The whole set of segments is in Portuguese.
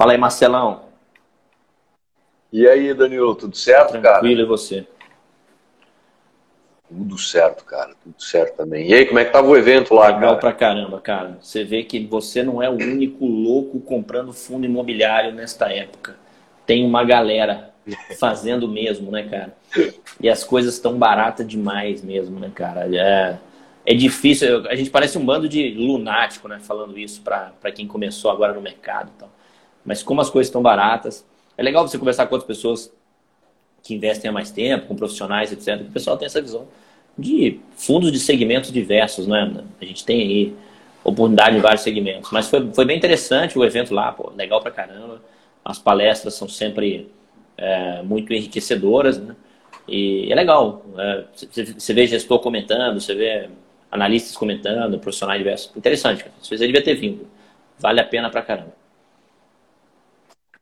Fala aí, Marcelão. E aí, Danilo, tudo certo, Tranquilo, cara? Tranquilo, e você? Tudo certo, cara, tudo certo também. E aí, como é que tava o evento lá, Legal cara? pra caramba, cara. Você vê que você não é o único louco comprando fundo imobiliário nesta época. Tem uma galera fazendo mesmo, né, cara? E as coisas estão baratas demais mesmo, né, cara? É, é difícil. A gente parece um bando de lunático, né, falando isso pra quem começou agora no mercado e tal. Mas como as coisas estão baratas, é legal você conversar com outras pessoas que investem há mais tempo, com profissionais, etc. O pessoal tem essa visão de fundos de segmentos diversos, né? A gente tem aí oportunidade em vários segmentos. Mas foi, foi bem interessante o evento lá, pô, legal pra caramba. As palestras são sempre é, muito enriquecedoras, né? E é legal. É, você vê gestor comentando, você vê analistas comentando, profissionais diversos. Interessante, cara. Você devia ter vindo. Vale a pena pra caramba.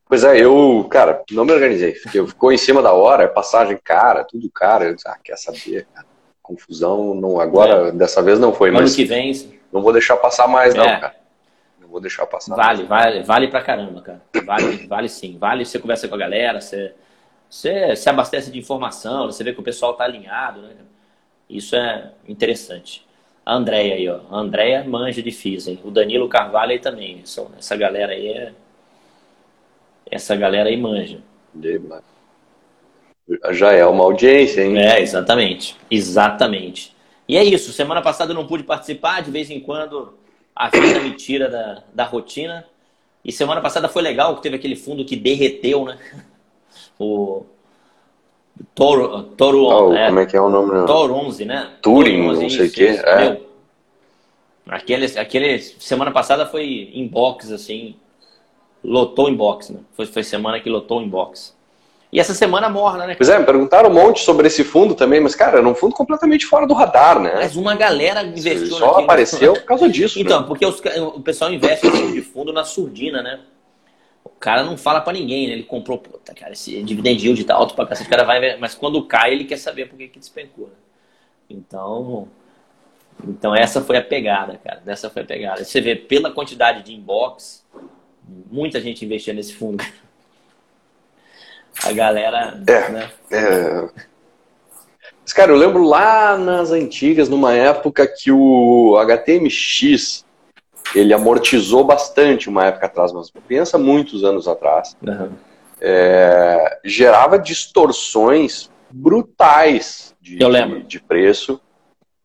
Pois é, eu, cara, não me organizei. Fiquei, ficou em cima da hora, passagem cara, tudo cara. Eu disse, ah, quer saber, cara? Confusão, não, agora, é. dessa vez não foi, ano mas. que vem. Não vou deixar passar mais, não, É. cara. Não vou deixar passar. Vale, vale, vale pra caramba, cara. Vale, vale sim. Vale você conversa com a galera, você, você se abastece de informação, você vê que o pessoal tá alinhado, né? Isso é interessante. A Andréia aí, ó. A Andréia manja de FIS, hein? O Danilo Carvalho aí também. Essa galera aí é. Essa galera aí manja. Já é uma audiência, hein? É, exatamente. Exatamente. E é isso. Semana passada eu não pude participar, de vez em quando a vida me tira da, da rotina. E semana passada foi legal, que teve aquele fundo que derreteu, né? O Toro, Toro, Oh, é, Como é que é o nome? não? Toro 11, né? Turing, Toro 11, não sei o quê, é. Aquele, aquele, semana passada foi inbox, assim, lotou inbox, né? Foi, foi semana que lotou inbox. E essa semana morna, né? Pois é, me perguntaram um monte sobre esse fundo também, mas, cara, era um fundo completamente fora do radar, né? Mas uma galera investiu só naquilo. apareceu por causa disso. Então, né? porque os o pessoal investe nesse tipo de fundo na surdina, né? O cara não fala pra ninguém, né? Ele comprou, puta, cara, esse dividend yield tá alto pra cacete, o cara vai, mas quando cai, ele quer saber por que que despencou, né? Então, então essa foi a pegada, cara. Essa foi a pegada. Você vê, pela quantidade de inbox, muita gente investia nesse fundo. A galera, É. né? É. Mas, cara, eu lembro lá nas antigas, numa época que o HTMX ele amortizou bastante uma época atrás, mas pensa muitos anos atrás, Aham. é, gerava distorções brutais de, Eu lembro. de, de preço,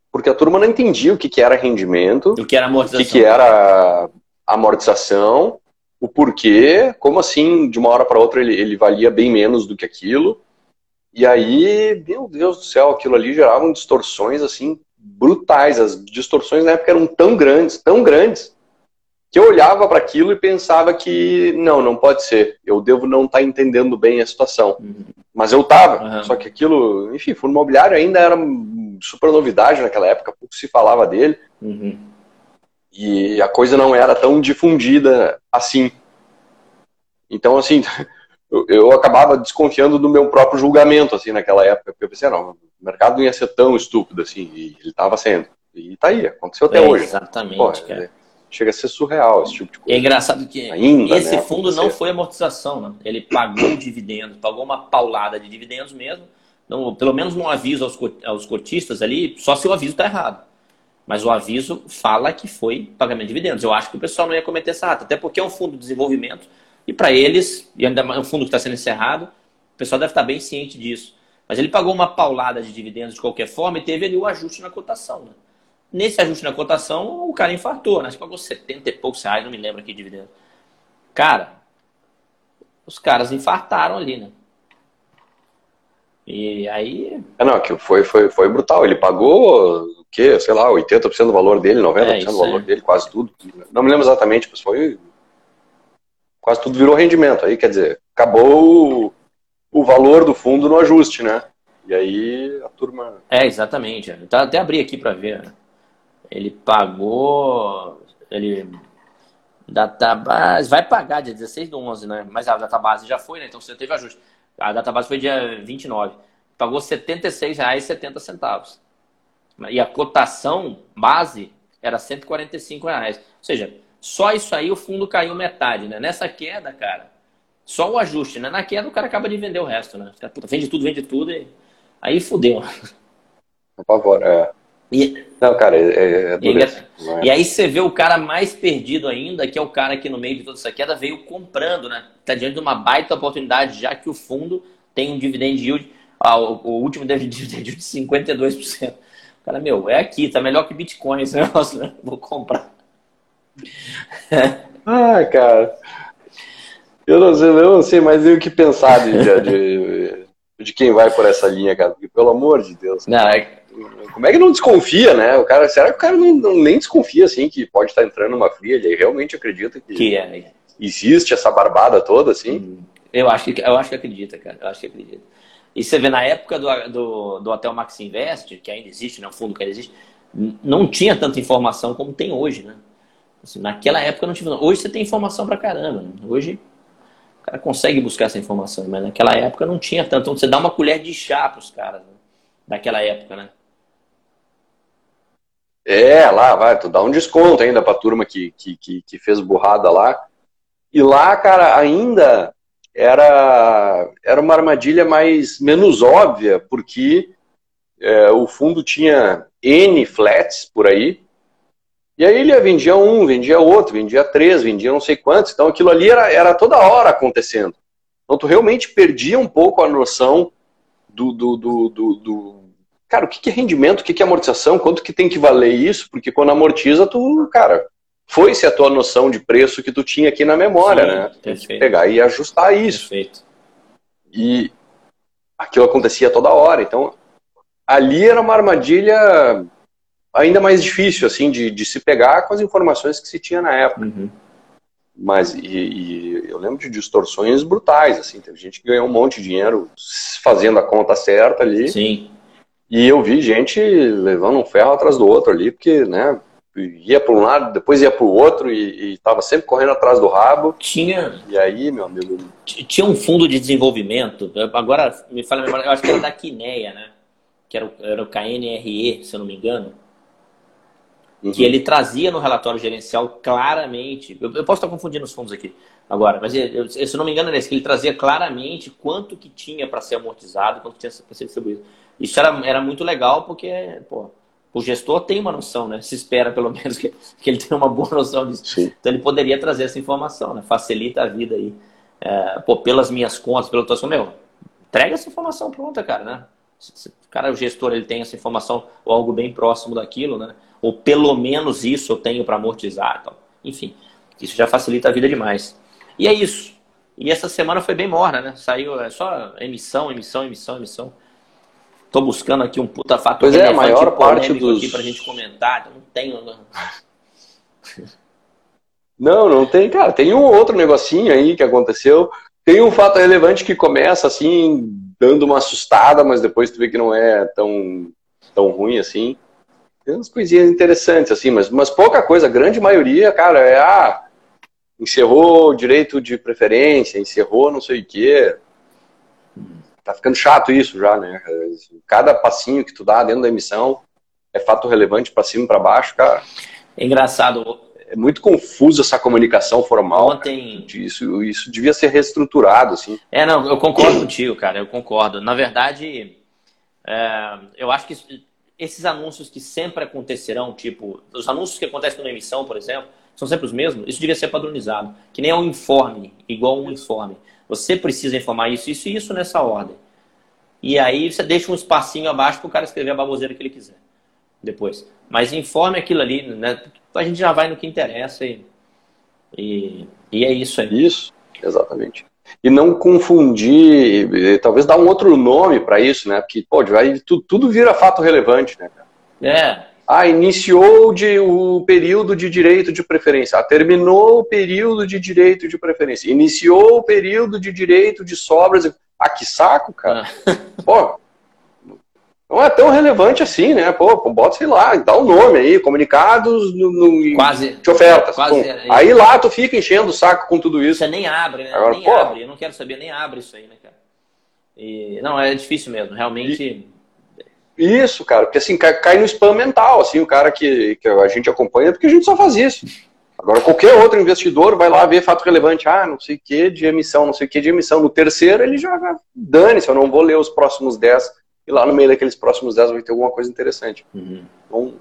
porque a turma não entendia o que, que era rendimento, O que era o amortização? que, que era amortização, o porquê, como assim, de uma hora para outra ele, ele valia bem menos do que aquilo. E aí, meu Deus do céu, aquilo ali geravam distorções assim brutais. As distorções na época eram tão grandes, tão grandes, que eu olhava para aquilo e pensava que não, não pode ser. Eu devo não estar entendendo bem a situação. Uhum. Mas eu estava. Aham. Só que aquilo, enfim, fundo imobiliário ainda era super novidade naquela época, pouco se falava dele. Uhum. E a coisa não era tão difundida assim. Então, assim, eu, eu acabava desconfiando do meu próprio julgamento, assim, naquela época. Porque eu pensei, não, o mercado não ia ser tão estúpido assim. E ele estava sendo. E tá aí, aconteceu até É, hoje. Exatamente, Pô, cara. é- chega a ser surreal esse tipo de É coisa. engraçado que Ainda, esse né, fundo não foi amortização, né? Ele pagou dividendos, pagou uma paulada de dividendos mesmo. Então, pelo menos um aviso aos, aos cotistas ali, só se o aviso está errado. Mas o aviso fala que foi pagamento de dividendos. Eu acho que o pessoal não ia cometer essa rata, até porque é um fundo de desenvolvimento e para eles, e ainda mais um fundo que está sendo encerrado, o pessoal deve estar bem ciente disso. Mas ele pagou uma paulada de dividendos de qualquer forma e teve ali o ajuste na cotação. Né? Nesse ajuste na cotação, o cara infartou, né? Você pagou 70 e poucos reais, não me lembro aqui de dividendo. Cara, os caras infartaram ali, né? E aí, É, não, que foi, foi, foi brutal. Ele pagou o quê? Sei lá, 80% do valor dele, 90% É, do valor é. dele, quase tudo. Não me lembro exatamente, mas foi. Quase tudo virou rendimento. Aí, quer dizer, acabou o, o valor do fundo no ajuste, né? E aí a turma. é, exatamente. Eu até abri aqui para ver. né? Ele pagou. Ele. Database. Vai pagar dia 16 do 11, né? Mas a database já foi, né? Então você teve ajuste. A database foi dia 29. Pagou R$ 76,70. E a cotação base era 145 reais. Ou seja, Só isso aí o fundo caiu metade, né? Nessa queda, cara, só o ajuste, né? Na queda o cara acaba de vender o resto, né? Puta, vende tudo, vende tudo e aí fudeu. Por favor, é. E, Não, cara, é, é, é dureza, e, e, aí você vê o cara mais perdido ainda, que é o cara que no meio de toda essa queda veio comprando, né? Tá diante de uma baita oportunidade, já que o fundo tem um dividend yield, ah, o, o último dividend yield de 52%. Cara, meu, é aqui, tá melhor que Bitcoin esse negócio, né? Vou comprar. Ai, cara. Eu não sei, eu não sei mais nem o que pensar de, de, de, quem vai por essa linha, cara. Porque, pelo amor de Deus. Não, é... Como é que não desconfia, né? O cara, será que o cara não, não nem desconfia assim que pode estar entrando numa fria? Ele realmente acredita que, que é. existe essa barbada toda, assim? Hum, eu acho que eu acho que acredita, cara. Eu acho que acredita. E você vê na época do, do, do Hotel Max Invest, que ainda existe, né? Fundo que ainda existe, não tinha tanta informação como tem hoje, né? Assim, naquela época não tinha. Hoje você tem informação pra caramba. Né? Hoje o cara consegue buscar essa informação, mas naquela época não tinha tanto. Então você dá uma colher de chá pros caras, né? daquela época, né? É, lá, vai, tu dá um desconto ainda pra turma que, que, que, que fez burrada lá. E lá, cara, ainda era, era uma armadilha mais menos óbvia, porque é, o fundo tinha N flats por aí, e aí ele vendia um, vendia outro, vendia três, vendia não sei quantos. Então aquilo ali era, era toda hora acontecendo. Então tu realmente perdia um pouco a noção do, do, do, do, do cara, o que, é rendimento, o que, é amortização, quanto que tem que valer isso, porque quando amortiza, tu, cara, foi-se a tua noção de preço que tu tinha aqui na memória, Sim, né? Tem que pegar e ajustar isso. Perfeito. E aquilo acontecia toda hora. Então, ali era uma armadilha ainda mais difícil, assim, de, de se pegar com as informações que se tinha na época. Uhum. Mas, e, e, eu lembro de distorções brutais, assim, teve gente que ganhou um monte de dinheiro fazendo a conta certa ali. Sim. E eu vi gente levando um ferro atrás do outro ali, porque, né, ia para um lado, depois ia para o outro e estava sempre correndo atrás do rabo. Tinha. E aí, meu amigo. Tinha um fundo de desenvolvimento, agora me fala a memória, eu acho que era da Quineia, né? Que era o, era o KNRE, se eu não me engano uhum. que ele trazia no relatório gerencial claramente. Eu, eu, posso estar confundindo os fundos aqui agora, mas eu, se não me engano, esse, que ele trazia claramente quanto que tinha para ser amortizado, quanto tinha para ser distribuído. Isso era, era muito legal porque, pô, o gestor tem uma noção, né? Se espera pelo menos que, que ele tenha uma boa noção disso. Sim. Então ele poderia trazer essa informação, né? Facilita a vida aí. É, pô, pelas minhas contas, pelo teu meu, entrega essa informação pronta, cara, né? Se, cara, o gestor, ele tem essa informação ou algo bem próximo daquilo, né? ou pelo menos isso eu tenho para amortizar. Então, enfim, isso já facilita a vida demais. E é isso. E essa semana foi bem morna, né? Saiu é só emissão, emissão, emissão, emissão. Tô buscando aqui um puta fato pois é, a maior parte dos... aqui pra gente comentar. Não tenho. Não. não, não tem, cara. Tem um outro negocinho aí que aconteceu. Tem um fato relevante que começa assim, dando uma assustada, mas depois tu vê que não é tão, tão ruim assim. Tem umas coisinhas interessantes, assim, mas, mas pouca coisa. A grande maioria, cara, é ah, encerrou o direito de preferência, encerrou não sei o quê. Tá ficando chato isso já, né? Cada passinho que tu dá dentro da emissão é fato relevante para cima e para baixo, cara. É engraçado. É muito confuso essa comunicação formal. Ontem. Isso, isso devia ser reestruturado, assim. É, não, eu concordo contigo, cara, eu concordo. Na verdade, é, eu acho que esses anúncios que sempre acontecerão, tipo, os anúncios que acontecem na emissão, por exemplo, são sempre os mesmos, isso devia ser padronizado. Que nem um informe, igual um informe. Você precisa informar isso, isso e isso nessa ordem. E aí você deixa um espacinho abaixo para o cara escrever a baboseira que ele quiser. Depois. Mas informe aquilo ali, né? A gente já vai no que interessa e, e, e é isso aí. Isso, exatamente e não confundir, talvez dar um outro nome para isso, né? Porque, pô, vai, tudo, tudo vira fato relevante, né? É. Ah, iniciou de, o período de direito de preferência. Ah, terminou o período de direito de preferência. Iniciou o período de direito de sobras. Ah, que saco, cara. Ah. Pô, não é tão relevante assim, né? Pô, bota, sei lá, dá um nome aí, comunicados no, no quase, de ofertas. Quase, é, aí lá tu fica enchendo o saco com tudo isso. Você nem abre, né? Agora, nem pô, abre, eu não quero saber, nem abre isso aí, né, cara? E, não, é difícil mesmo, realmente. Isso, cara, porque assim, cai, cai, no spam mental, assim, o cara que, que a gente acompanha, porque a gente só faz isso. Agora, qualquer outro investidor vai lá ver fato relevante, ah, não sei o que de emissão, não sei o que de emissão. No terceiro, ele já dane-se, eu não vou ler os próximos 10, e lá no meio daqueles próximos 10 vai ter alguma coisa interessante. Uhum. Então,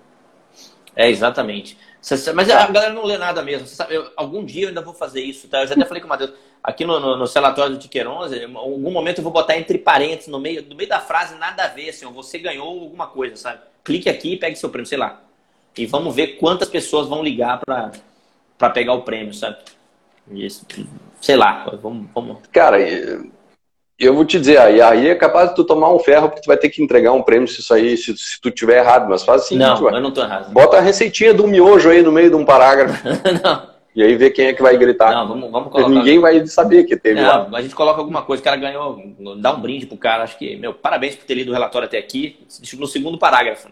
é, exatamente. Mas a galera não lê nada mesmo. Sabe, eu, algum dia eu ainda vou fazer isso, tá? Eu já até falei com o Matheus. Aqui no, no, no relatório do 11, em algum momento eu vou botar entre parênteses, no meio, no meio da frase, nada a ver, assim, você ganhou alguma coisa, sabe? Clique aqui e pegue seu prêmio, sei lá. E vamos ver quantas pessoas vão ligar para pegar o prêmio, sabe? Isso, sei lá, vamos, vamos. Cara, eu vou te dizer, aí, aí é capaz de tu tomar um ferro porque tu vai ter que entregar um prêmio se isso aí, se, se tu tiver errado, mas faz assim. Não, eu não tô errado. Bota a receitinha do miojo aí no meio de um parágrafo. não. E aí vê quem é que vai gritar. Não, vamos, vamos colocar. Ninguém vai saber que teve não, lá. A gente coloca alguma coisa, o cara ganhou, dá um brinde pro cara, acho que, meu, parabéns por ter lido o relatório até aqui, no segundo parágrafo.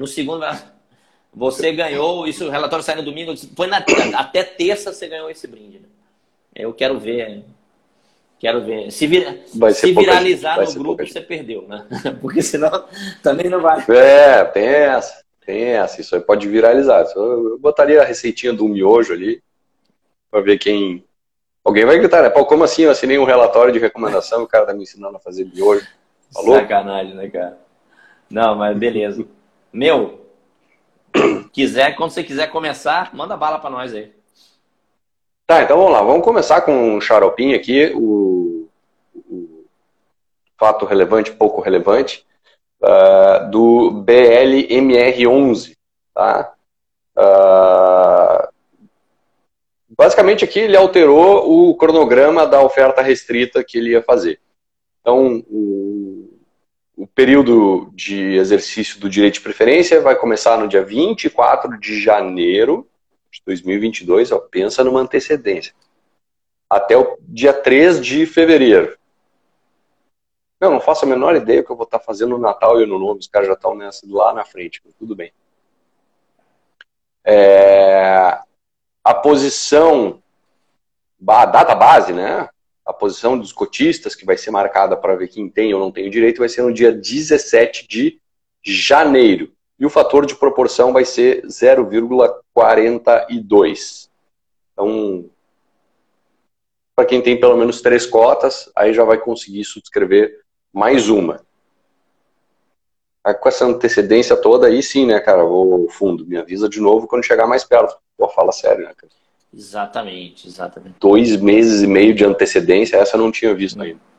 No segundo, você ganhou, isso, o relatório sai no domingo, foi na, até terça você ganhou esse brinde. Né? Eu quero ver Quero ver. Se, vir, se viralizar no grupo, você perdeu, né? Porque senão também não vai. É, tem essa. Tem essa. Isso aí pode viralizar. Eu botaria a receitinha do miojo ali para ver quem. Alguém vai gritar, né? Pô, como assim? Eu assinei um relatório de recomendação o cara tá me ensinando a fazer miojo. Falou? Sacanagem, né, cara? Não, mas beleza. Meu, quiser, quando você quiser começar, manda bala para nós aí. Tá, então vamos lá. Vamos começar com um xaropinho aqui, o, o fato relevante, pouco relevante, uh, do BLMR11. Tá? Uh, basicamente aqui ele alterou o cronograma da oferta restrita que ele ia fazer. Então, o, o período de exercício do direito de preferência vai começar no dia 24 de janeiro de 2022, ó, pensa numa antecedência. Até o dia 3 de fevereiro. Eu não faço a menor ideia o que eu vou estar fazendo no Natal e no Novo. Os caras já estão nessa lá na frente, tudo bem. É, a posição, a data base, né? A posição dos cotistas, que vai ser marcada para ver quem tem ou não tem o direito, vai ser no dia 17 de janeiro e o fator de proporção vai ser 0,42. Então, para quem tem pelo menos três cotas, aí já vai conseguir subscrever mais uma. Com essa antecedência toda, aí sim, né, cara? O fundo, me avisa de novo quando chegar mais perto. Pô, fala sério, né, cara? Exatamente, exatamente. Dois meses e meio de antecedência, essa eu não tinha visto ainda.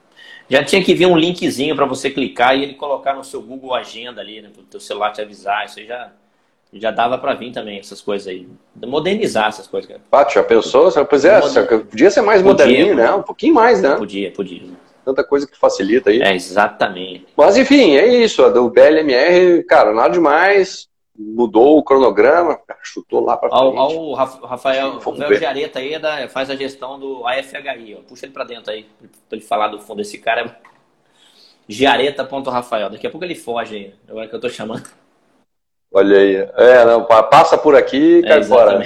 Já tinha que vir um linkzinho para você clicar e ele colocar no seu Google Agenda ali, né, para o teu celular te avisar. Isso aí já, já dava para vir também, essas coisas aí. Modernizar essas coisas, cara. Já pensou? Pois é, podia ser mais podia, moderninho, né? Um pouquinho mais, né? Podia, podia. Tanta coisa que facilita aí. É, exatamente. Mas enfim, é isso. A do BLMR, cara, nada demais mudou o cronograma, chutou lá para frente. Olha o Rafael, Rafael Giareta aí da, faz a gestão do AFHI, ó. puxa ele para dentro aí, para ele falar do fundo. Esse cara é Giareta.rafael, daqui a pouco ele foge aí, agora que eu tô chamando. Olha aí, é, não, passa por aqui e é, cai é, fora.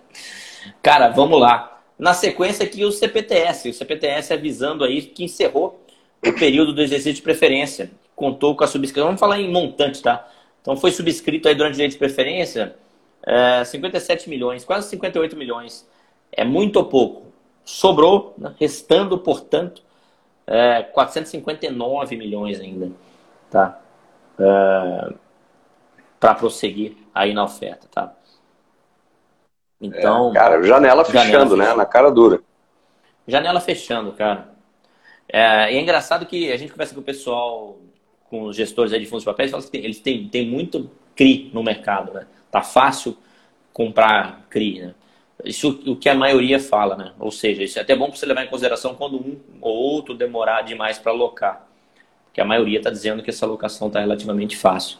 cara, vamos lá. Na sequência aqui o CPTS, o CPTS avisando aí que encerrou o período do exercício de preferência, contou com a subscrição, vamos falar em montante, tá? Então foi subscrito aí durante o direito de preferência é, 57 milhões, quase 58 milhões. É muito ou pouco. Sobrou, né? restando, portanto, é, 459 milhões ainda. Tá? É, para prosseguir aí na oferta, tá? Então. É, cara, janela fechando, janela né? Na cara dura. Janela fechando, cara. É, e é engraçado que a gente conversa com o pessoal com os gestores de fundos de papéis, fala que eles têm, têm muito CRI no mercado, né? Tá fácil comprar CRI, né? Isso o que a maioria fala, né? Ou seja, isso é até bom para você levar em consideração quando um ou outro demorar demais para alocar. Porque a maioria está dizendo que essa alocação está relativamente fácil.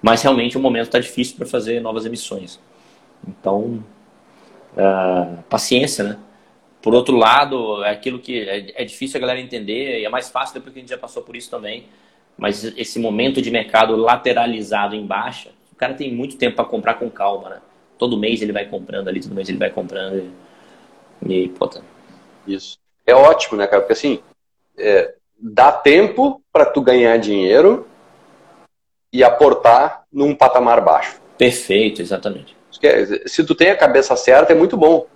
Mas realmente o momento está difícil para fazer novas emissões. Então, uh, paciência, né? Por outro lado, é aquilo que é, é difícil a galera entender e é mais fácil depois que a gente já passou por isso também mas esse momento de mercado lateralizado em baixa, o cara tem muito tempo para comprar com calma, né? Todo mês ele vai comprando ali, todo mês ele vai comprando. E, e pô, tá. Isso. É ótimo, né, cara? Porque assim, é, dá tempo para tu ganhar dinheiro e aportar num patamar baixo. Perfeito, exatamente. quer, se tu tem a cabeça certa, é muito bom.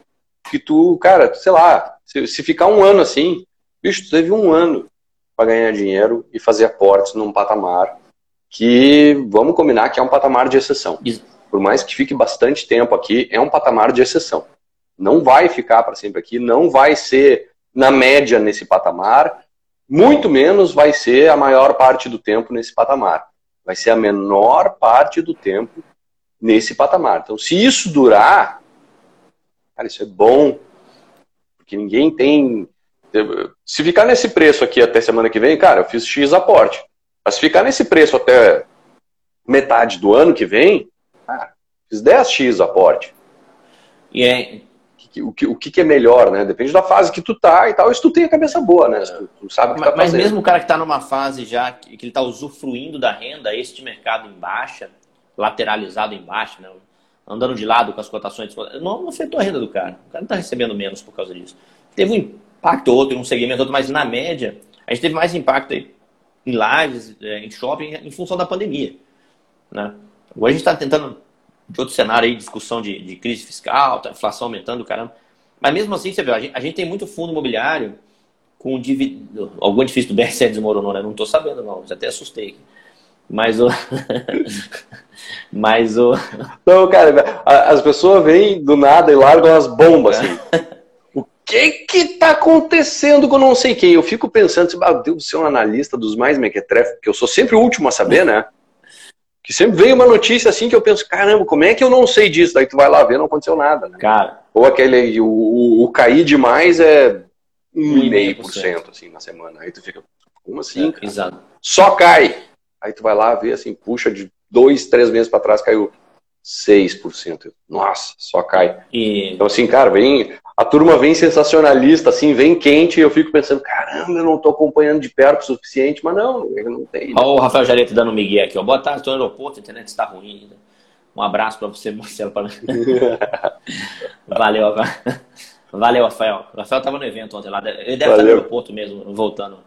Que tu, cara, sei lá, se, se ficar um ano assim, bicho, tu teve um ano para ganhar dinheiro e fazer aportes num patamar que, vamos combinar, que é um patamar de exceção. Por mais que fique bastante tempo aqui, é um patamar de exceção. Não vai ficar para sempre aqui, não vai ser na média nesse patamar, muito menos vai ser a maior parte do tempo nesse patamar. Vai ser a menor parte do tempo nesse patamar. Então, se isso durar, cara, isso é bom, porque ninguém tem. Se ficar nesse preço aqui até semana que vem, cara, eu fiz X aporte. Mas se ficar nesse preço até metade do ano que vem, cara, fiz 10X aporte. E é, o que, o que é melhor, né? Depende da fase que tu tá e tal, se tu tem a cabeça boa, né? Tu, tu sabe o que mas, tá mas mesmo o cara que tá numa fase já que, que ele tá usufruindo da renda, este mercado em baixa, lateralizado em baixa, né? andando de lado com as cotações, não, não afetou a renda do cara. O cara não tá recebendo menos por causa disso. Teve um impacto outro, um segmento outro, mas na média, a gente teve mais impacto aí em lajes, é, em shopping, em função da pandemia. Né? Agora a gente está tentando de outro cenário aí, discussão de, de crise fiscal, tá, inflação aumentando, caramba. Mas mesmo assim, você vê, a gente, a gente tem muito fundo imobiliário com dividido. Algum edifício do BRC desmoronou, né? Não estou sabendo, não. Já até assustei aqui. Mas o. Mas o. Não, cara, as pessoas vêm do nada e largam as bombas assim. o que que tá acontecendo com não sei quem? Eu fico pensando, assim, meu Deus, ser um analista dos mais mequetrefes, porque eu sou sempre o último a saber, né? Que sempre vem uma notícia assim que eu penso, caramba, como é que eu não sei disso? Daí tu vai lá ver, não aconteceu nada. Né? Cara. Ou aquele, o, o, o cair demais é 1,5% assim na semana. Aí tu fica, como assim? É, exato. Só cai. Aí tu vai lá ver assim, puxa, de dois, três meses para trás caiu 6%. Nossa, só cai. E... Então, assim, cara, vem. A turma vem sensacionalista, assim, vem quente, e eu fico pensando, caramba, eu não tô acompanhando de perto o suficiente, mas não, não tem. Olha o Rafael Jareta dando migué aqui, ó. Boa tarde, estou no aeroporto, a internet está ruim ainda. Um abraço para você, Marcelo. Valeu, Valeu, Rafael. O Rafael estava no evento ontem lá. Ele deve Valeu. estar no aeroporto mesmo, voltando,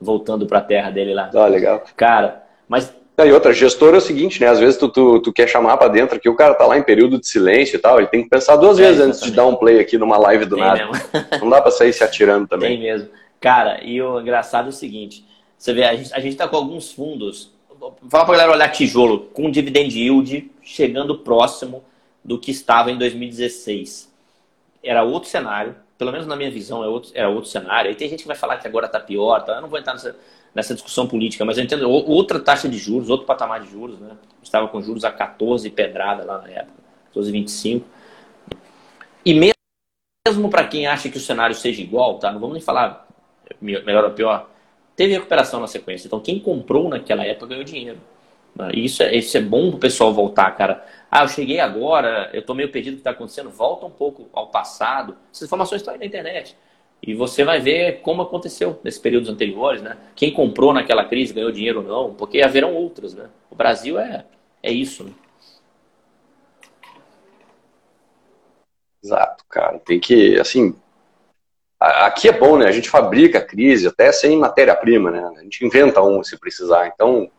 voltando para a terra dele lá. Ah, legal. Cara, mas e outra, gestor é o seguinte, né? Às vezes tu, tu, tu quer chamar para dentro aqui, o cara tá lá em período de silêncio e tal, ele tem que pensar duas é, vezes antes de dar um play aqui numa live do tem nada. Não dá para sair se atirando também. Tem mesmo. Cara, e o engraçado é o seguinte, você vê, a gente, a gente tá com alguns fundos, fala pra galera olhar tijolo, com dividend yield chegando próximo do que estava em 2016. Era outro cenário, pelo menos na minha visão, é outro, era outro cenário. Aí tem gente que vai falar que agora tá pior, tá? eu não vou entrar nessa nessa discussão política, mas eu entendo outra taxa de juros, outro patamar de juros, né? Estava com juros a 14 pedrada lá na época, 12,25. E mesmo para quem acha que o cenário seja igual, tá? Não vamos nem falar melhor ou pior. Teve recuperação na sequência. Então quem comprou naquela época ganhou dinheiro. Né? E isso é, isso é bom para o pessoal voltar, cara. Ah, eu cheguei agora, eu estou meio perdido o que está acontecendo. Volta um pouco ao passado. Essas informações estão aí na internet. E você vai ver como aconteceu nesses períodos anteriores, né? Quem comprou naquela crise ganhou dinheiro ou não, porque haverão outras, né? O Brasil é, é isso, né? Exato, cara. Tem que, assim, aqui é bom, né? A gente fabrica a crise até sem matéria-prima, né? A gente inventa um se precisar. Então,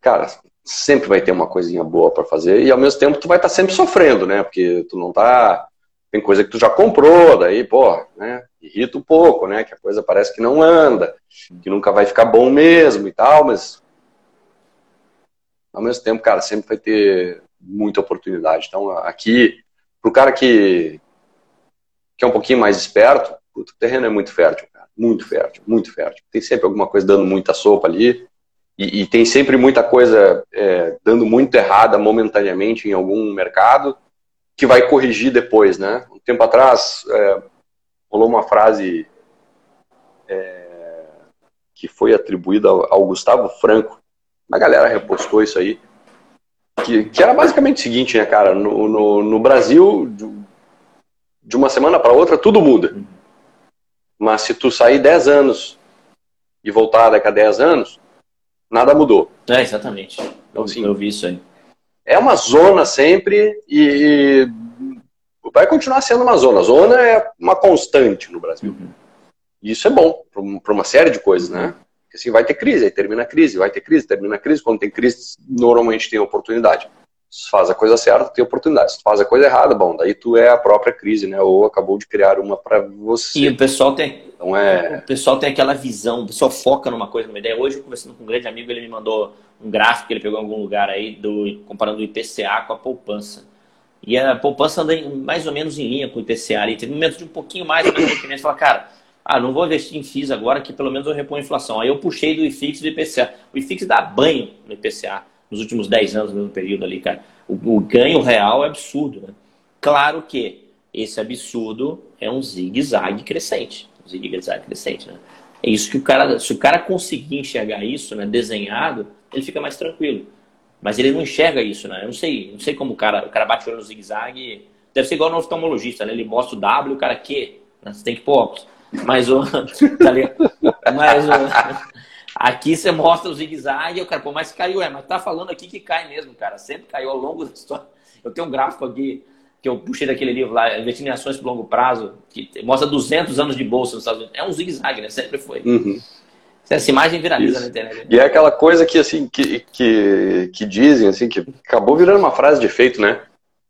cara, sempre vai ter uma coisinha boa para fazer e ao mesmo tempo tu vai estar tá sempre sofrendo, né? Porque tu não tá tem coisa que tu já comprou, daí, pô, né, irrita um pouco, né, que a coisa parece que não anda, que nunca vai ficar bom mesmo e tal, mas ao mesmo tempo, cara, sempre vai ter muita oportunidade. Então, aqui, pro cara que, que é um pouquinho mais esperto, o terreno é muito fértil, cara, muito fértil, muito fértil. Tem sempre alguma coisa dando muita sopa ali, e, e tem sempre muita coisa é, dando muito errada momentaneamente em algum mercado, que vai corrigir depois, né? Um tempo atrás é, rolou uma frase é, que foi atribuída ao, Gustavo Franco. A galera repostou isso aí. Que, que era basicamente o seguinte, né, cara? No, no, no Brasil, de uma semana para outra, tudo muda. Mas se tu sair 10 anos e voltar daqui a 10 anos, nada mudou. É, exatamente. Então, assim, eu vi isso aí é uma zona sempre e, vai continuar sendo uma zona. Zona é uma constante no Brasil. Uhum. Isso é bom para uma série de coisas, né? Porque assim, vai ter crise, aí termina a crise, vai ter crise, termina a crise. Quando tem crise, normalmente tem oportunidade. Se faz a coisa certa, tem oportunidade. Se faz a coisa errada, bom, daí tu é a própria crise, né? Ou acabou de criar uma para você. E o pessoal tem, então é... o pessoal tem aquela visão, o pessoal foca numa coisa, numa ideia. Hoje, conversando com um grande amigo, ele me mandou um gráfico que ele pegou em algum lugar aí, do, comparando o IPCA com a poupança. E a poupança anda em, mais ou menos em linha com o IPCA ali. Teve momentos de um pouquinho mais, mas o cliente fala, cara, ah, não vou investir em FIIs agora que pelo menos eu reponho a inflação. Aí eu puxei do IFIX e do IPCA. O IFIX dá banho no IPCA nos últimos 10 anos, no mesmo período ali, cara. O, o ganho real é absurdo, né? Claro que esse absurdo é um zigue-zague crescente. Um zigue-zague crescente, né? É isso que o cara, se o cara conseguir enxergar isso, né, desenhado, ele fica mais tranquilo. Mas ele não enxerga isso, né? Eu não sei, não sei como o cara, o cara bate o olho no zigue-zague. Deve ser igual no oftalmologista, né? Ele mostra o W, o cara que, né? você tem que pôr óculos. Mas o. Tá mas o, aqui você mostra o zigue-zague e o cara, pô, mas caiu, é, mas tá falando aqui que cai mesmo, cara. Sempre caiu ao longo da história. Eu tenho um gráfico aqui que eu puxei daquele livro lá, Investindo em Ações por Longo Prazo, que mostra 200 anos de bolsa nos Estados Unidos. É um zigue-zague, né? Sempre foi. Uhum. Essa imagem viraliza Isso. na internet. E é aquela coisa que, assim, que, que, que dizem, assim, que acabou virando uma frase de efeito, né?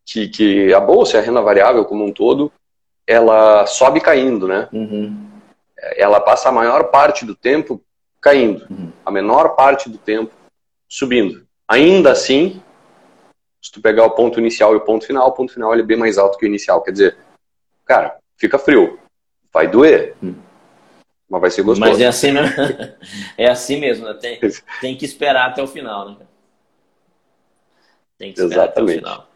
Que, que a bolsa, a renda variável como um todo, ela sobe caindo, né? Uhum. Ela passa a maior parte do tempo caindo, uhum. a menor parte do tempo subindo. Ainda assim, se tu pegar o ponto inicial e o ponto final, o ponto final ele é bem mais alto que o inicial. Quer dizer, cara, fica frio, vai doer, uhum. mas vai ser gostoso. Mas é assim mesmo, é assim mesmo, né? tem, tem que esperar até o final, né? Tem que esperar Exatamente. até o final.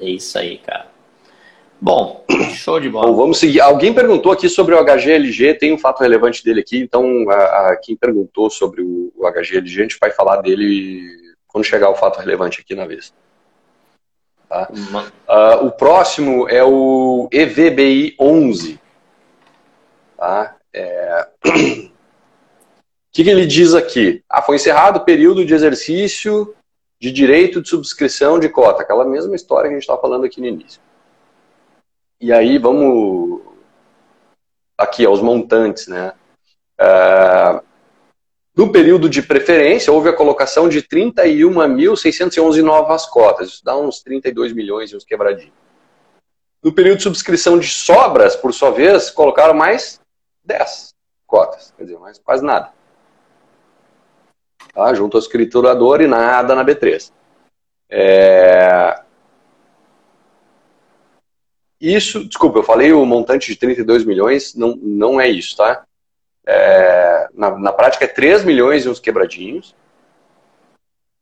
É isso aí, cara. Bom, show de bola. Bom, vamos seguir. Alguém perguntou aqui sobre o HGLG, tem um fato relevante dele aqui, então a, a, quem perguntou sobre o, o HGLG, a gente vai falar dele quando chegar o fato relevante aqui na vez. Tá? Uh, o próximo é o EVBI 11. Tá? É... o que, que ele diz aqui? Ah, foi encerrado o período de exercício de direito de subscrição de cota, aquela mesma história que a gente estava falando aqui no início. E aí vamos aqui aos montantes, né? Uh, no período de preferência, houve a colocação de 31.611 novas cotas. Isso dá uns 32 milhões e uns quebradinhos. No período de subscrição de sobras, por sua vez, colocaram mais 10 cotas. Quer dizer, mais quase nada. Tá? Junto ao escriturador e nada na B3. É... Isso, desculpa, eu falei o montante de 32 milhões, não, não é isso, tá? É, na, na prática é 3 milhões e uns quebradinhos,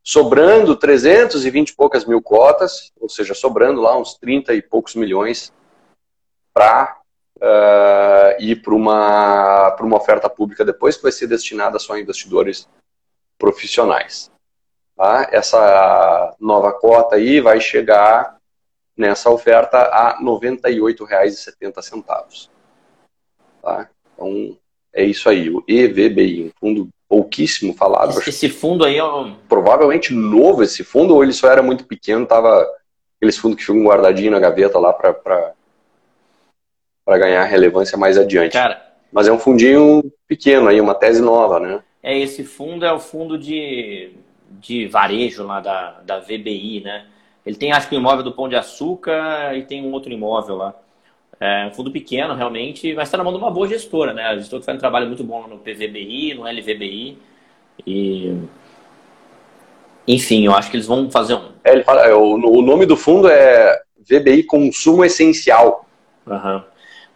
sobrando 320 e poucas mil cotas, ou seja, sobrando lá uns 30 e poucos milhões para uh, ir para uma, uma oferta pública depois, que vai ser destinada só a investidores profissionais. Tá? Essa nova cota aí vai chegar nessa oferta a R$ 98,70. Tá? Então, é isso aí, o EVBI, um fundo pouquíssimo falado. Esse, esse fundo aí é um... Provavelmente novo esse fundo, ou ele só era muito pequeno, tava aqueles fundos que ficam guardadinho na gaveta lá para ganhar relevância mais adiante. Cara, Mas é um fundinho pequeno aí, uma tese nova, né? É, esse fundo é o fundo de, de varejo lá da, da VBI, né? Ele tem, acho que, um imóvel do Pão de Açúcar e tem um outro imóvel lá. É um fundo pequeno, realmente, mas está na mão de uma boa gestora, né? A gestora que faz um trabalho muito bom no PVBI, no LVBI. E... Enfim, eu acho que eles vão fazer um. É, ele fala, é, o, o nome do fundo é VBI Consumo Essencial. Uhum.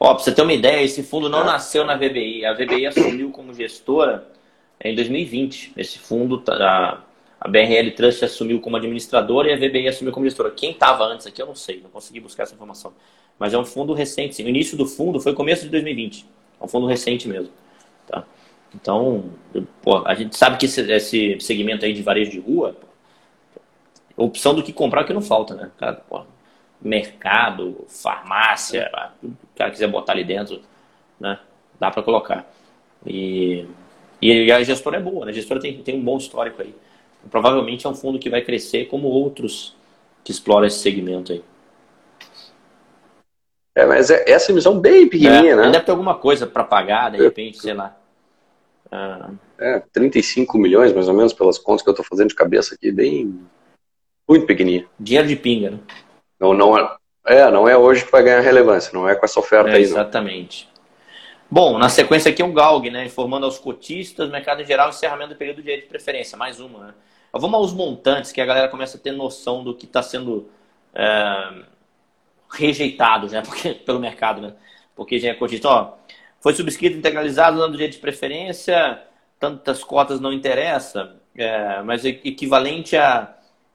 Ó, pra você ter uma ideia, esse fundo não nasceu na VBI. A VBI assumiu como gestora em 2020. Esse fundo, tá, a BRL Trust assumiu como administradora e a VBI assumiu como gestora. Quem estava antes aqui, eu não sei, não consegui buscar essa informação. Mas é um fundo recente. Sim. O início do fundo foi começo de 2020. É um fundo recente mesmo. Tá? Então, pô, a gente sabe que esse, esse, segmento aí de varejo de rua, pô, opção do que comprar é que não falta, né? Cara, pô, mercado, farmácia, o cara quiser botar ali dentro, né? Dá para colocar. E, e a gestora é boa, né? A gestora tem, tem um bom histórico aí provavelmente é um fundo que vai crescer como outros que exploram esse segmento aí. É, mas é, essa emissão bem pequenininha, é, né? Deve ter alguma coisa para pagar, de repente, sei lá. Ah. É, 35 milhões, mais ou menos, pelas contas que eu estou fazendo de cabeça aqui, bem, Muito pequenininha. Dinheiro de pinga, né? Não, não é, é, não é hoje que vai ganhar relevância, não é com essa oferta é, aí. Exatamente. Não. Bom, na sequência aqui é um GALG, né? Informando aos cotistas, mercado em geral, encerramento do período de direito de preferência. Mais uma, né? Vamos aos montantes, que a galera começa a ter noção do que está sendo é, rejeitado já porque, pelo mercado, né? Porque já é cotista. Ó, foi subscrito integralizado dando direito de preferência, tantas cotas não interessa, é, mas equivalente a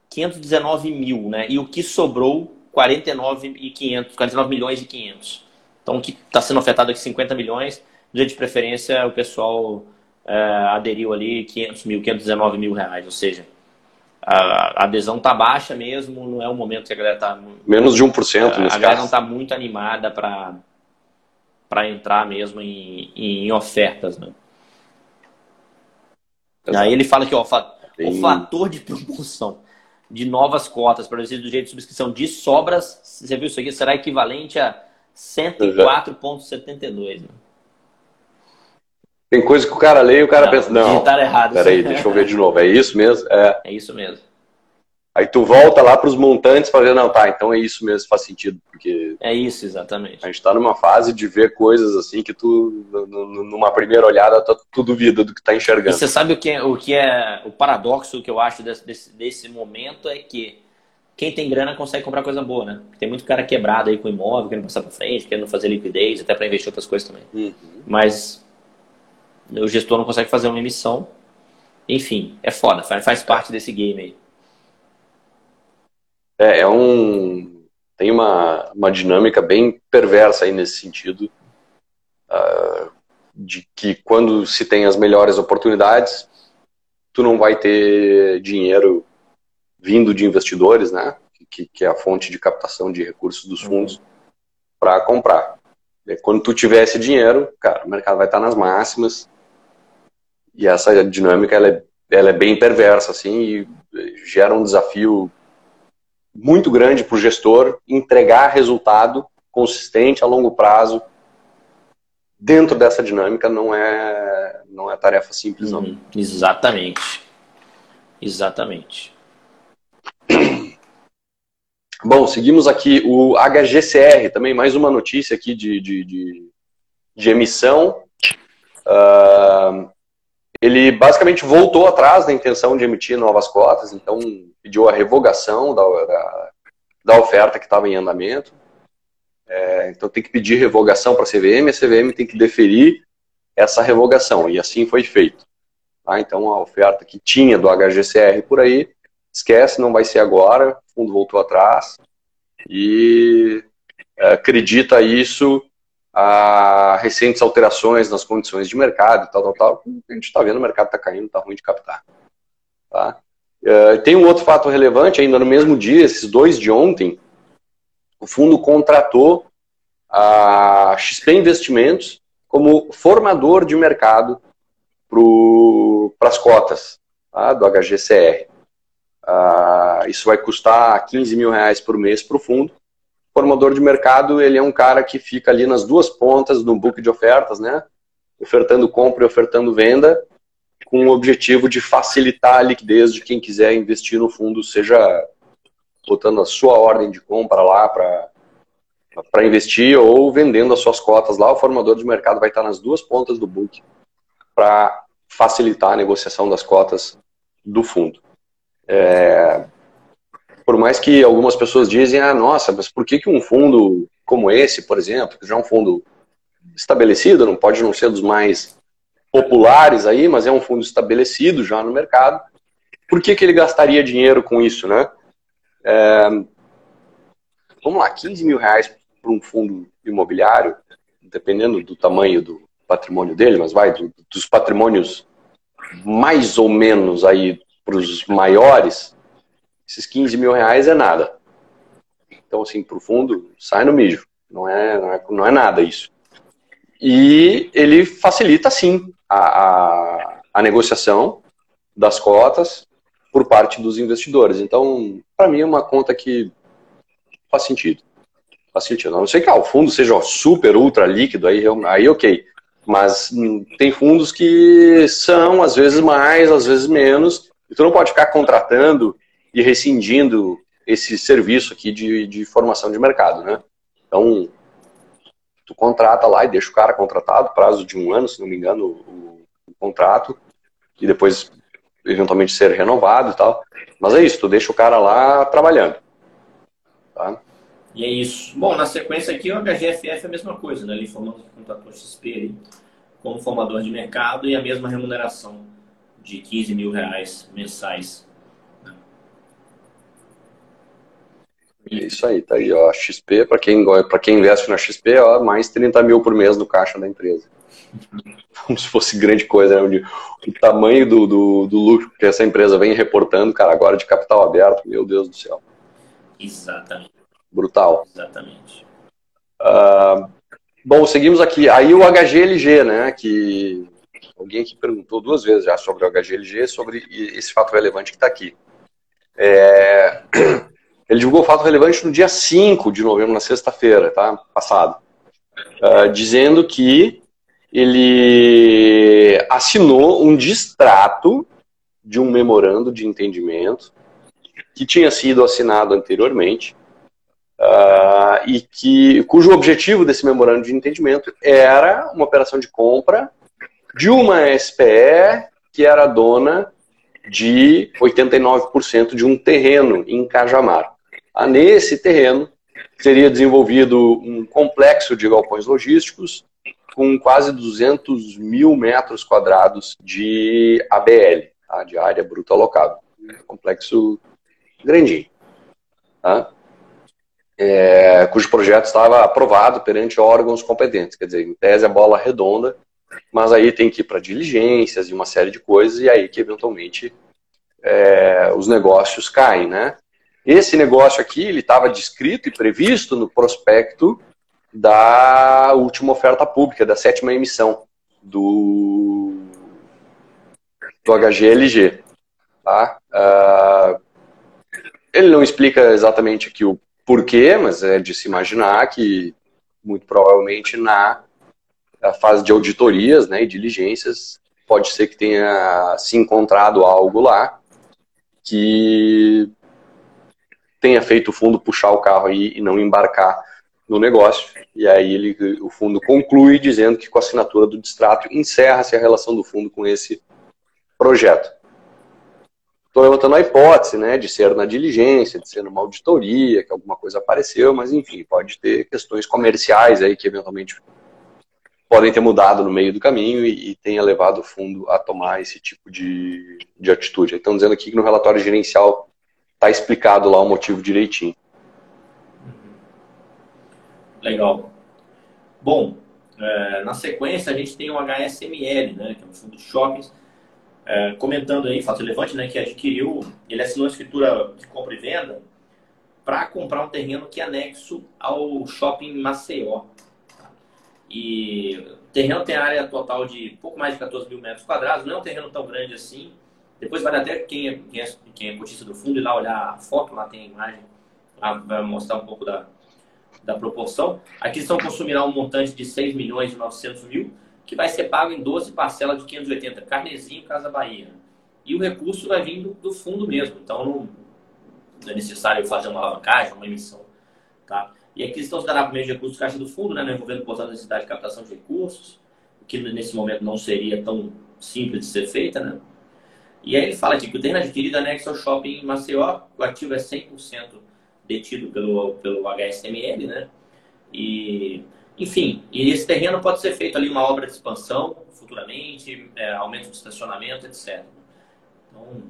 519 mil, né? E o que sobrou, 49 e 500, 49 milhões e 500. Então, o que está sendo ofertado aqui, 50 milhões, dia de preferência, o pessoal é, aderiu ali 500 mil, 519 mil reais. Ou seja, a, a adesão está baixa mesmo, não é o momento que a galera está... Menos de 1% nesse a, caso. A galera não está muito animada para entrar mesmo em, em ofertas, né? Aí ele fala que ó, o fator de promoção de novas cotas para o do jeito de subscrição de sobras, você viu isso aqui, será equivalente a 104,72. Né? Tem coisa que o cara lê e o cara não, pensa, não, errado. peraí, deixa eu ver de novo, é isso mesmo? É, é isso mesmo. Aí tu volta lá para os montantes para ver, não, tá, então é isso mesmo, faz sentido, porque... É isso, exatamente. A gente está numa fase de ver coisas assim que tu, numa primeira olhada, tu, tu duvida do que está enxergando. E você sabe o que, é, o que é o paradoxo que eu acho desse, desse, momento é que quem tem grana consegue comprar coisa boa, né? Tem muito cara quebrado aí com imóvel, querendo passar para frente, querendo fazer liquidez, até para investir outras coisas também. Uhum. Mas o gestor não consegue fazer uma emissão. Enfim, é foda, faz, faz parte desse game aí. É, é um. Tem uma, uma dinâmica bem perversa aí nesse sentido. Uh, de que quando se tem as melhores oportunidades, tu não vai ter dinheiro vindo de investidores, né? Que, que é a fonte de captação de recursos dos fundos, uhum. para comprar. E quando tu tiver esse dinheiro, cara, o mercado vai estar nas máximas. E essa dinâmica ela é, ela é bem perversa, assim, e gera um desafio muito grande para o gestor entregar resultado consistente a longo prazo. Dentro dessa dinâmica não é não é tarefa simples, não. Uhum. Exatamente. Exatamente. Bom, seguimos aqui o HGCR, também mais uma notícia aqui de, de, de, de emissão. Uh, ele basicamente voltou atrás da intenção de emitir novas cotas, então pediu a revogação da, da, da oferta que estava em andamento. É, então tem que pedir revogação para a CVM, a CVM tem que deferir essa revogação, e assim foi feito. Tá? Então a oferta que tinha do HGCR por aí esquece, não vai ser agora, o fundo voltou atrás e é, acredita isso a recentes alterações nas condições de mercado e tal, tal, tal. A gente está vendo o mercado está caindo, está ruim de captar. Tá? É, tem um outro fato relevante, ainda no mesmo dia, esses dois de ontem, o fundo contratou a XP Investimentos como formador de mercado para as cotas tá, do HGCR. Uh, isso vai custar 15 mil reais por mês para o fundo. Formador de mercado, ele é um cara que fica ali nas duas pontas do book de ofertas, né? Ofertando compra e ofertando venda, com o objetivo de facilitar a liquidez de quem quiser investir no fundo, seja botando a sua ordem de compra lá para investir ou vendendo as suas cotas lá. O formador de mercado vai estar nas duas pontas do book para facilitar a negociação das cotas do fundo. É, por mais que algumas pessoas dizem, ah, nossa, mas por que, que um fundo como esse, por exemplo, que já é um fundo estabelecido, não pode não ser dos mais populares aí, mas é um fundo estabelecido já no mercado, por que, que ele gastaria dinheiro com isso, né? É, vamos lá, 15 mil reais para um fundo imobiliário, dependendo do tamanho do patrimônio dele, mas vai, do, dos patrimônios mais ou menos aí para os maiores, esses 15 mil reais é nada. Então, assim, para o fundo, sai no mijo. Não é, não, é, não é nada isso. E ele facilita, sim, a, a, a negociação das cotas por parte dos investidores. Então, para mim, é uma conta que faz sentido. Faz sentido. A não sei que ah, o fundo seja super, ultra líquido, aí, aí ok. Mas tem fundos que são, às vezes mais, às vezes menos, e tu não pode ficar contratando e rescindindo esse serviço aqui de, de formação de mercado, né? Então, tu contrata lá e deixa o cara contratado, prazo de um ano, se não me engano, o, o contrato, e depois eventualmente ser renovado e tal. Mas é isso, tu deixa o cara lá trabalhando. Tá? E é isso. Bom, na sequência aqui, o HGFF é a mesma coisa, né? Ele formando o contratou XP ali, como formador de mercado e a mesma remuneração de 15 mil reais mensais Isso aí, tá aí, ó. XP, para quem, quem investe na XP, ó, mais 30 mil por mês no caixa da empresa. Como se fosse grande coisa, né? O tamanho do, do, do lucro que essa empresa vem reportando, cara, agora de capital aberto, meu Deus do céu. Exatamente. Brutal. Exatamente. Uh, bom, seguimos aqui. Aí o HGLG, né? Que alguém aqui perguntou duas vezes já sobre o HGLG, sobre esse fato relevante que está aqui. É... Ele divulgou fato relevante no dia 5 de novembro, na sexta-feira, tá? Passado. Uh, dizendo que ele assinou um distrato de um memorando de entendimento que tinha sido assinado anteriormente uh, e que cujo objetivo desse memorando de entendimento era uma operação de compra de uma SPE que era dona de 89% de um terreno em Cajamar. Ah, nesse terreno seria desenvolvido um complexo de galpões logísticos com quase 200 mil metros quadrados de ABL, tá? de área bruta alocável. Complexo grandinho. Tá? É, cujo projeto estava aprovado perante órgãos competentes. Quer dizer, em tese a bola redonda, mas aí tem que ir para diligências e uma série de coisas, e aí que eventualmente é, os negócios caem, né? Esse negócio aqui, ele estava descrito e previsto no prospecto da última oferta pública, da sétima emissão do, do HGLG. Tá? Uh, ele não explica exatamente aqui o porquê, mas é de se imaginar que, muito provavelmente, na fase de auditorias né, e diligências, pode ser que tenha se encontrado algo lá que tenha feito o fundo puxar o carro aí e não embarcar no negócio. E aí ele, o fundo conclui dizendo que com a assinatura do distrato encerra-se a relação do fundo com esse projeto. Estou levantando a hipótese né, de ser na diligência, de ser numa auditoria, que alguma coisa apareceu, mas enfim, pode ter questões comerciais aí que eventualmente podem ter mudado no meio do caminho e, e tenha levado o fundo a tomar esse tipo de, de atitude. Estão dizendo aqui que no relatório gerencial tá explicado lá o motivo direitinho. Legal. Bom, é, na sequência a gente tem o HSML, né, que é um fundo de shoppings, é, comentando aí, fato relevante, né, que adquiriu, ele assinou a escritura de compra e venda para comprar um terreno que é anexo ao shopping Maceió. E o terreno tem área total de pouco mais de 14 mil metros quadrados, não é um terreno tão grande assim, depois vale até quem é, quem é, quem é cotista do fundo ir lá olhar a foto, lá tem a imagem, lá vai mostrar um pouco da, da proporção. A aquisição consumirá um montante de 6 milhões e 900 mil, que vai ser pago em 12 parcelas de 580, Carnezinho, Casa Bahia. E o recurso vai vir do, do fundo mesmo, então não, é necessário fazer uma alavancagem, uma emissão. Tá? E a aquisição se dará por meio de recursos caixa do fundo, né, envolvendo, portanto, a necessidade de captação de recursos, que nesse momento não seria tão simples de ser feita, né? E aí ele fala aqui que o terreno adquirido anexo ao shopping em Maceió, o ativo é 100% detido pelo, pelo HSML, né? E, enfim, e esse terreno pode ser feito ali uma obra de expansão futuramente, é, aumento de estacionamento, etc. Então,